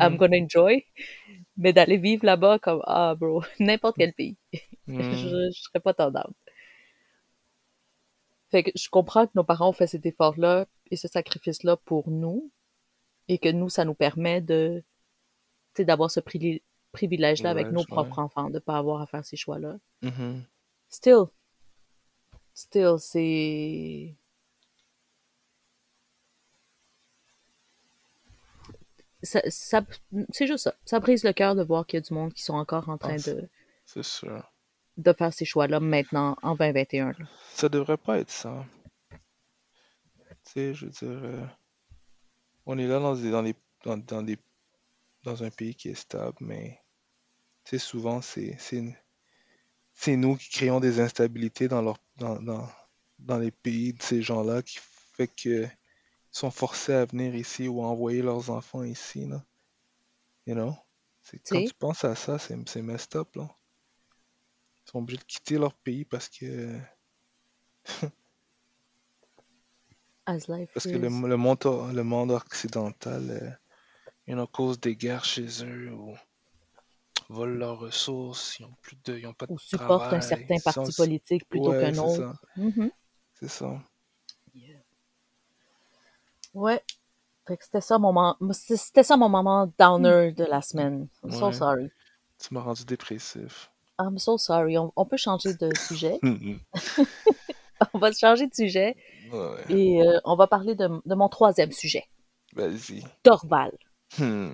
I'm mhm, gonna enjoy, mais d'aller vivre là-bas comme, ah, bro, n'importe quel pays. mhm, je, je serais pas down. Fait que je comprends que nos parents ont fait cet effort-là et ce sacrifice-là pour nous et que nous, ça nous permet de, tu sais, d'avoir ce privil- privilège-là avec ouais, nos propres enfants, de pas avoir à faire ces choix-là. mhm, Still, still, c'est... Ça, ça- c'est juste ça. Ça brise le cœur de voir qu'il y a du monde qui sont encore en ah, train c'est de, c'est sûr. de faire ces choix-là maintenant, en 2021. là. Ça devrait pas être ça. Tu sais, je veux dire, euh, on est là dans des, dans des, dans, dans des, dans un pays qui est stable, mais sais, souvent, c'est, c'est, c'est nous qui créons des instabilités dans leur, dans, dans, dans les pays de ces gens-là qui fait que sont forcés à venir ici ou à envoyer leurs enfants ici, là. You know? C'est, quand tu penses à ça, c'est, c'est messed up, là. Ils sont obligés de quitter leur pays parce que, as life parce que le, le monde, le monde occidental, euh, you know, cause des guerres chez eux ou volent leurs ressources, ils ont plus de, ils ont pas de ou supporte un certain sont, parti politique plutôt ouais, qu'un c'est autre. ça, Mhm. c'est ça. Ouais. Fait que c'était ça mon moment, c'était ça mon moment downer de la semaine. I'm so Ouais, sorry. tu m'as rendu dépressif. I'm so sorry. On, on peut changer de sujet. Mhm. On va changer de sujet Ouais, et euh, on va parler de, de mon troisième sujet. vas-y. Dorval. Hmm.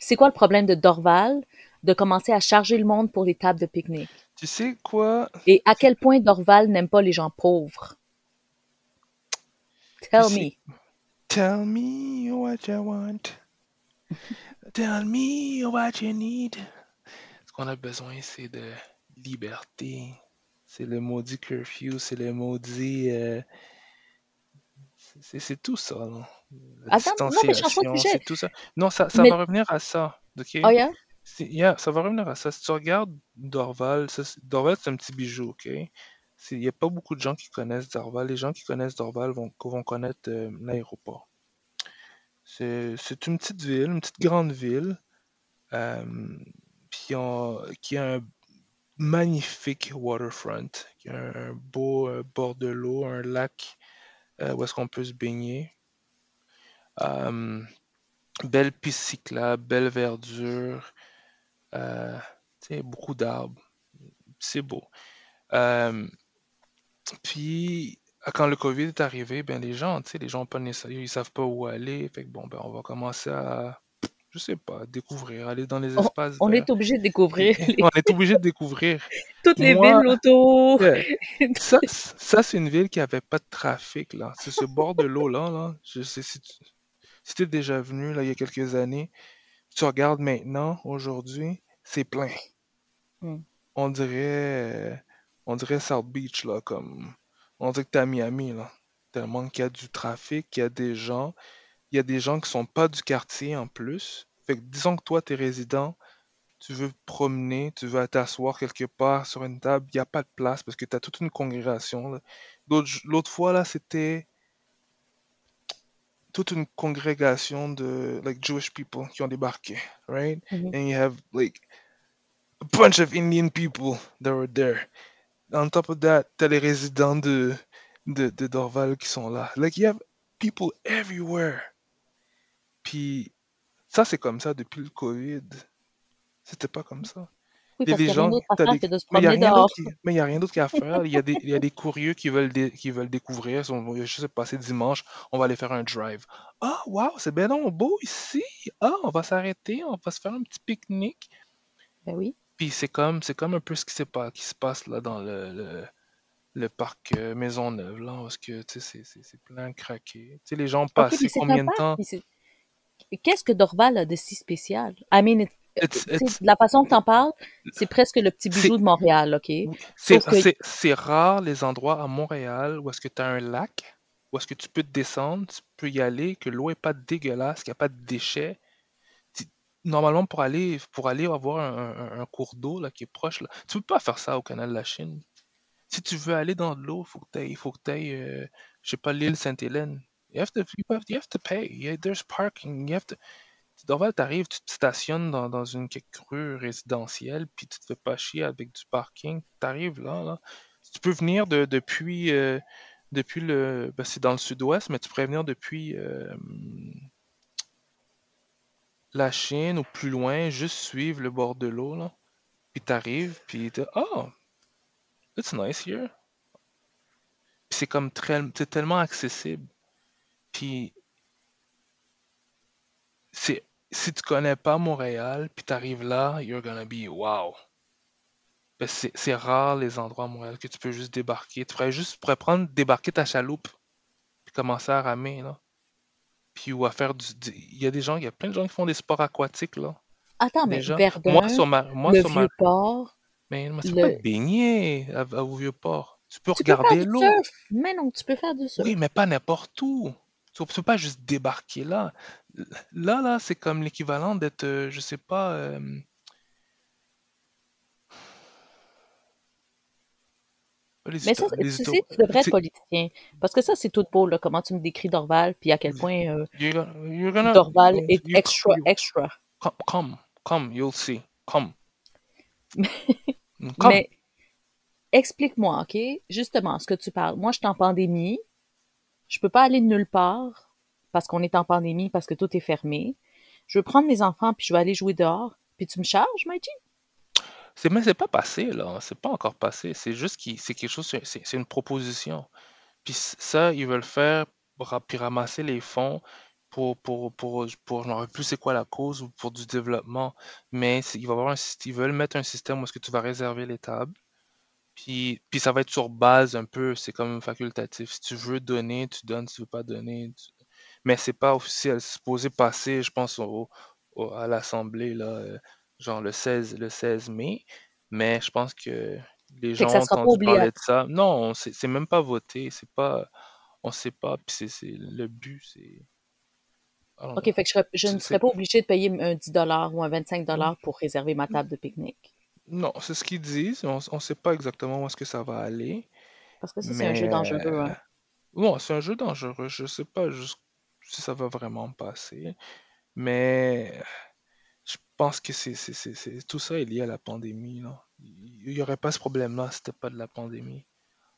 C'est quoi le problème de Dorval de commencer à charger le monde pour les tables de pique-nique? Tu sais quoi? Et à quel point Dorval n'aime pas les gens pauvres? Tell me. tell me what you want. Tell me what you need. Ce qu'on a besoin, c'est de liberté. C'est le maudit curfew, c'est le maudit. euh, c'est tout ça, là. La Attends, non, mais tout ça. Non, ça, ça Mais, va revenir à ça, ok? oh yeah? Yeah, ça va revenir à ça. Si tu regardes Dorval, ça, Dorval, c'est un petit bijou, ok? Il n'y a pas beaucoup de gens qui connaissent Dorval. Les gens qui connaissent Dorval vont, vont connaître euh, l'aéroport. C'est c'est une petite ville, une petite grande ville, euh, puis on- qui a un magnifique waterfront, qui a un, un beau euh, bord de l'eau, un lac où est-ce qu'on peut se baigner. Euh, belle piste belle verdure, euh, beaucoup d'arbres. C'est beau. Euh, puis, euh, quand le COVID est arrivé, ben les gens, les gens savent pas où aller. Fait que bon, ben on va commencer à je sais pas, découvrir, aller dans les On, espaces on est obligé de découvrir On les- est obligé de découvrir. toutes les Moi, villes autour. ça, ça c'est une ville qui avait pas de trafic, là. C'est ce bord de l'eau-là, là. Je sais si tu si t'es déjà venu, là, il y a quelques années, tu regardes maintenant, aujourd'hui, c'est plein. Hmm. On dirait, euh, on dirait South Beach, là, comme, on dirait que t'es à Miami, là. Tellement qu'il y a du trafic, qu'il y a des gens, il y a des gens qui sont pas du quartier en plus. Fait que disons que toi, t'es résident, tu veux promener, tu veux t'asseoir quelque part sur une table, il n'y a pas de place parce que tu as toute une congrégation. là. L'autre l'autre fois, là, c'était toute une congrégation de like Jewish people qui ont débarqué, right? Mhm. And you have like a bunch of Indian people that were there. On top of that, t'as les résidents de, de, de Dorval qui sont là. Like you have people everywhere. Puis ça, c'est comme ça depuis le COVID. C'était pas comme ça. Oui, Il y a n'y rien gens, d'autre à t'as faire des, que de se mais il y a rien d'autre rien qu'à faire. Il y a des, il y a des curieux qui veulent, dé- qui veulent découvrir. Ils sont- Je sais pas, c'est dimanche, on va aller faire un drive. Ah, wow, c'est bien beau ici. Ah, on va s'arrêter, on va se faire un petit pique-nique. Ben oui. Puis c'est comme, c'est comme un peu ce qui, s'est pas, qui se passe là dans le, le, le parc euh, Maisonneuve, là, parce que c'est plein craqué. Tu sais, les gens c'est un combien de temps? Qu'est-ce que Dorval a de si spécial? I mean, it- It's, it's, la façon que t'en parles, c'est presque le petit bijou de Montréal, OK? C'est que, rare les endroits à Montréal où est-ce que tu as un lac, où est-ce que tu peux te descendre, tu peux y aller, que l'eau est pas dégueulasse, qu'il n'y a pas de déchets. Normalement, pour aller, pour aller avoir un, un- un cours d'eau qui est proche, là, tu peux pas faire ça au canal de la Chine. Si tu veux aller dans de l'eau, faut que tu il faut que tu ailles, je sais pas, l'île Sainte-Hélène. You have to, you have, you have to pay. Yeah, there's parking. You have to, t'arrives, tu te stationnes dans, dans une quelque rue résidentielle, puis tu te fais pas chier avec du parking. T'arrives là, là. Tu peux venir de, depuis, euh, depuis le, ben, c'est dans le sud-ouest, mais tu pourrais venir depuis euh, la Chine ou plus loin, juste suivre le bord de l'eau, là. Puis t'arrives, puis t'es, oh, it's nice here. Puis c'est comme très, c'est tellement accessible. Puis c'est, si tu connais pas Montréal, puis t'arrives là, you're gonna be wow. Ben, c'est, c'est rare les endroits à Montréal que tu peux juste débarquer. Tu pourrais juste tu pourrais prendre, débarquer ta chaloupe, puis commencer à ramer, là. Puis ou à faire du. du- Il y a des gens, il y a plein de gens qui font des sports aquatiques, là. attends, mais Déjà. Moi, Verdun, sur ma. Moi, le sur ma. Vieux-Port, Mais, mais tu peux pas le... te baigner à, à- au Vieux-Port. Tu peux Tu peux faire regarder du l'eau. surf. Mais non, tu peux faire du surf. Oui, mais pas n'importe où. Tu peux pas juste débarquer là. Là, là, c'est comme l'équivalent d'être, euh, je sais pas, euh, les, Mais ça, les tu sais, tu devrais être politicien. Parce que ça, c'est tout beau, là, comment tu me décris Dorval, puis à quel point euh, You're gonna, you're gonna, Dorval est extra, extra. come, come, come, you'll see, come, come. Mais explique-moi, OK? Justement, ce que tu parles. Moi, je suis en pandémie. Je peux pas aller nulle part parce qu'on est en pandémie, parce que tout est fermé. Je veux prendre mes enfants, puis je vais aller jouer dehors. Puis tu me charges, Mikey? C'est, mais c'est pas passé, là. C'est pas encore passé. C'est juste que c'est quelque chose, c'est, une proposition. Puis ça, ils veulent faire, puis ramasser les fonds pour, pour, pour, pour, plus c'est quoi la cause ou pour du développement. Mais avoir un, ils veulent mettre un système où est-ce que tu vas réserver les tables. Puis, puis ça va être sur base un peu, c'est comme facultatif. Si tu veux donner, tu donnes. Si tu veux pas donner, tu- mais c'est pas officiel. C'est supposé passer, je pense, au, au- à l'Assemblée, là, euh, genre le 16, le 16 mai. Mais je pense que les Fait gens que ça ont sera pas entendu parler de obligatoire. ça. Non, c'est c'est même pas voté. C'est pas, on sait pas. Puis c'est c'est- le but, c'est. I don't OK, know. fait que je, serais- je ne c'est- serais pas obligée de payer un 10 ou un 25 pour réserver ma table de pique-nique. Non, c'est ce qu'ils disent. On, on sait pas exactement où est-ce que ça va aller. Parce que ça, c'est un jeu dangereux, hein. bon, c'est un jeu dangereux. Je sais pas juste si ça va vraiment passer. Mais je pense que c'est, c'est, c'est, c'est- tout ça est lié à la pandémie, là. Il n'y aurait pas ce problème-là si c'était pas de la pandémie.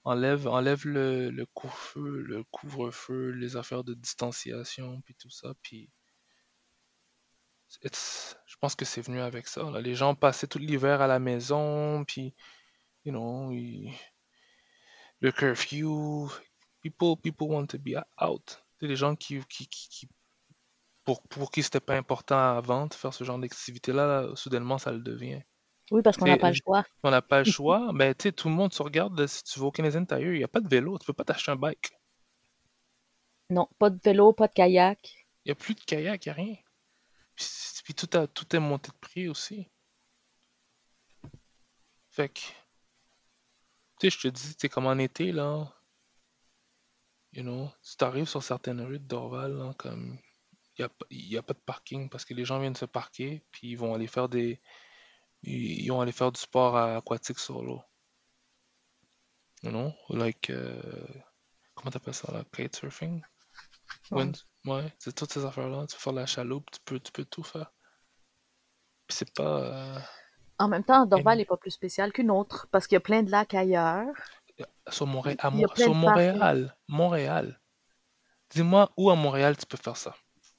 Enlève, enlève le, le couvre-feu, le couvre-feu, les affaires de distanciation, puis tout ça, puis it's- je pense que c'est venu avec ça, là. Les gens passaient tout l'hiver à la maison, puis, you know, ils- le curfew, people, people want to be out. C'est les gens qui, qui, qui, qui pour, pour qui c'était pas important avant de faire ce genre d'activité-là, soudainement, ça le devient. Oui, parce qu'on n'a pas le choix. On n'a pas le choix, mais tu sais, tout le monde se regarde, si tu vas au Canadian Tire, il n'y a pas de vélo, tu peux pas t'acheter un bike. Non, pas de vélo, pas de kayak. Il n'y a plus de kayak, il n'y a rien. Puis, tout, a, tout est monté de prix aussi. Fait que, tu sais, je te dis, tu comme en été, là, you know, si t'arrives sur certaines rues de Dorval, comme, il n'y a, a, pas de parking parce que les gens viennent se parquer, puis ils vont aller faire des, ils, vont aller faire du sport aquatique sur l'eau. You know, like, uh, comment t'appelles ça, là, kitesurfing? Ouais, c'est toutes ces affaires-là. Tu peux faire la chaloupe, tu peux, tu peux tout faire. Puis c'est pas. Euh, en même temps, Dorval n'est pas plus spécial qu'une autre parce qu'il y a plein de lacs ailleurs. Sur, Montréal, sur Montréal, Montréal. Dis-moi où à Montréal tu peux faire ça?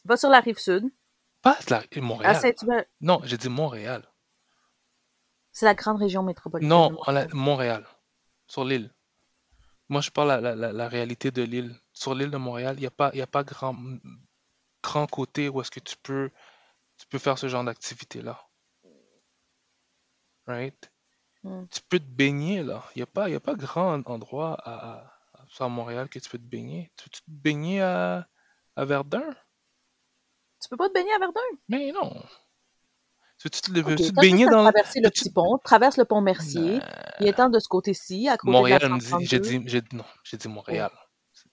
Va sur la rive sud. Pas la Montréal. non, j'ai dit Montréal. C'est la grande région métropolitaine. Non, Montréal. Sur l'île. Moi, je parle la, la, la réalité de l'île sur l'île de Montréal, il n'y a pas, y a pas grand, grand côté où est-ce que tu peux, tu peux faire ce genre d'activité-là. Right? Hmm. Tu peux te baigner, là. Il n'y a, pas, y a pas grand endroit à, à, Montréal que tu peux te baigner. Tu peux te baigner à, à Verdun? Tu peux pas te baigner à Verdun? Mais non. Tu, tu, tu okay, te baigner dans traverser le petit pont, traverse le pont Mercier, il est temps de ce côté-ci, à côté Montréal, de la me dit, j'ai dit, non, j'ai dit Montréal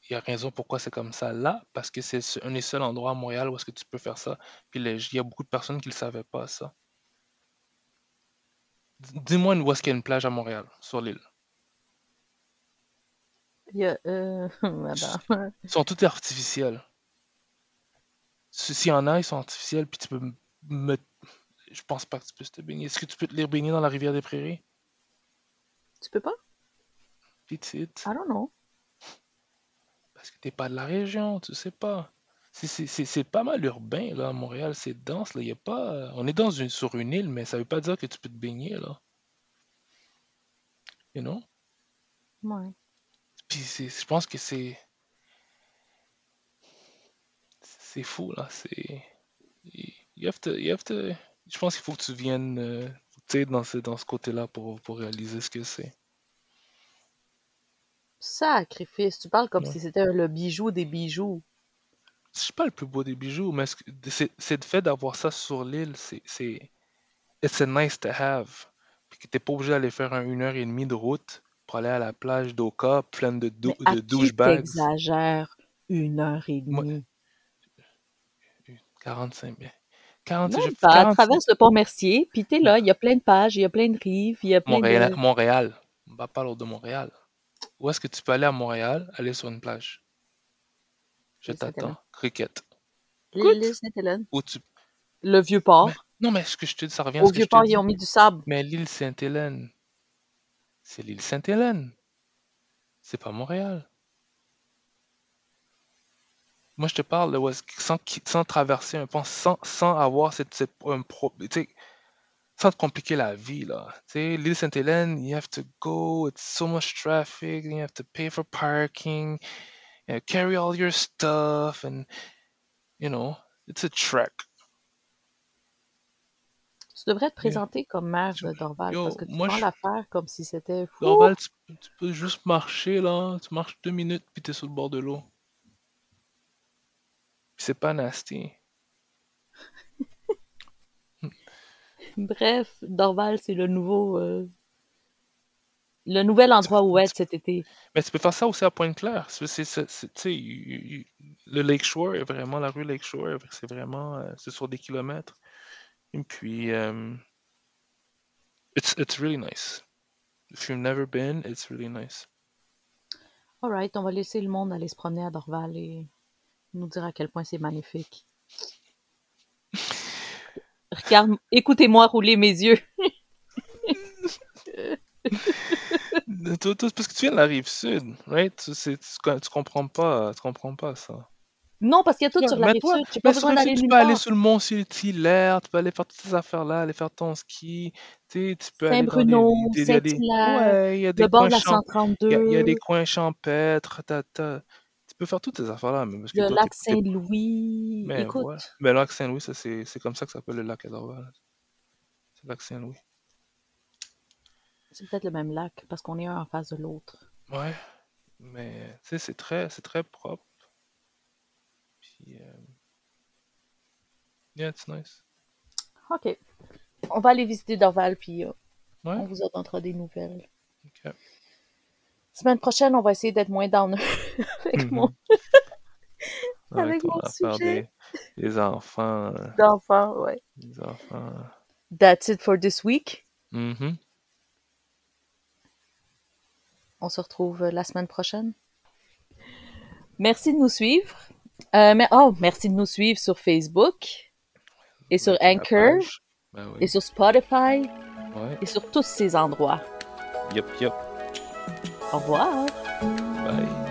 il y a raison pourquoi c'est comme ça là, parce que c'est un des seuls endroits à Montréal où est-ce que tu peux faire ça. Puis il y a beaucoup de personnes qui ne le savaient pas, ça. Dis-moi où est-ce qu'il y a une plage à Montréal, sur l'île? Il y a, euh... Ils sont tous artificiels. S'il y en a, ils sont artificiels, puis tu peux me... Je pense pas que tu peux te baigner. Est-ce que tu peux te les baigner dans la rivière des Prairies? Tu peux pas? Petite. I don't know parce que t'es pas de la région, tu sais pas. C'est pas mal urbain, là, à Montréal, c'est dense, là, y a pas... On est dans une, sur une île, mais ça veut pas dire que tu peux te baigner, là. You know? Ouais. Puis je pense que c'est... C'est fou, là, c'est... You have to, you have to... Je pense qu'il faut que tu viennes, euh, tu sais, dans ce, dans ce côté-là pour, pour réaliser ce que c'est. Sacrifice, tu parles comme si c'était le bijou des bijoux. C'est pas le plus beau des bijoux, mais c'est le fait d'avoir ça sur l'île, c'est. It's a nice to have. Puis que t'es pas obligé d'aller faire une heure et demie de route pour aller à la plage d'Oka pleine de, dou mais de douchebags. exagères une heure et demie? 45 mais 40, non, pas, traverse le pont Mercier, puis t'es là, il y a plein de pages, il y a plein de rives, il y a plein Montréal, de... Montréal, on va pas de Montréal. Où est-ce que tu peux aller à Montréal, aller sur une plage? Je t'attends. Cricket. L'île Sainte-Hélène. tu... Le vieux port. Non, mais ce que je te dis, ça revient Au vieux port, ils ont mis du sable. Mais l'île Sainte-Hélène, c'est l'île Sainte-Hélène. C'est pas Montréal. Moi, je te parle de sans, sans traverser un pont, sans, sans avoir cette, cette un pro, sans te compliquer la vie, là. Tu sais, l'île Sainte-Hélène, you have to go, it's so much traffic, you have to pay for parking, you know, carry all your stuff, and, you know, it's a trek. Tu devrais te présenter comme maire de Dorval, parce que tu prends je... l'affaire comme si c'était fou. Dorval, tu, tu, peux juste marcher, là. Tu marches deux minutes, puis t'es sur le bord de l'eau. c'est pas nasty. Bref, Dorval, c'est le nouveau. Euh, le nouvel endroit où être cet été. Mais tu peux faire ça aussi à Pointe-Claire. Le Lakeshore est vraiment, la rue Lakeshore, c'est vraiment, euh, c'est sur des kilomètres. Et puis, um, it's, it's really nice. If you've never been, it's really nice. Alright, on va laisser le monde aller se promener à Dorval et nous dire à quel point c'est magnifique. Regarde, écoutez-moi rouler mes yeux. parce que tu viens de la rive sud, right? Tu, tu, tu, comprends pas, tu comprends pas ça. Non, parce qu'il y a tout sur la rive sud. Tu pas besoin d'aller Tu peux aller sur le mont Hilaire, tu peux aller faire toutes ces affaires-là, aller faire ton ski. Tu, tu peux Saint-Bruno, Saint-Hilaire, ouais, il y a des le bord de la 132. Il y, a, il y a des coins champêtres. Tu Tu peux faire toutes ces affaires-là, mais parce que Le toi, lac t'es- Saint-Louis. Mais Écoute, ouais. Mais le lac Saint-Louis, ça, c'est c'est comme ça que ça s'appelle le lac à Dorval. C'est le lac Saint-Louis. c'est peut-être le même lac parce qu'on est un en face de l'autre. Ouais. Mais, tu sais, c'est très, c'est très propre. Puis, euh, yeah, it's nice. OK. On va aller visiter Dorval, puis euh, Ouais. on vous attendra des nouvelles. Ok. Semaine prochaine, on va essayer d'être moins down avec Mhm. mon Ouais, avec ton mon sujet. des, des enfants. euh, d'enfant, ouais. des enfants. That's it for this week. Mhm. On se retrouve euh, la semaine prochaine. Merci de nous suivre. Euh, mais, oh, merci de nous suivre sur Facebook et sur Anchor. Ben oui. et sur Spotify Ouais. et sur tous ces endroits. Yup, yup. Au revoir. Bye.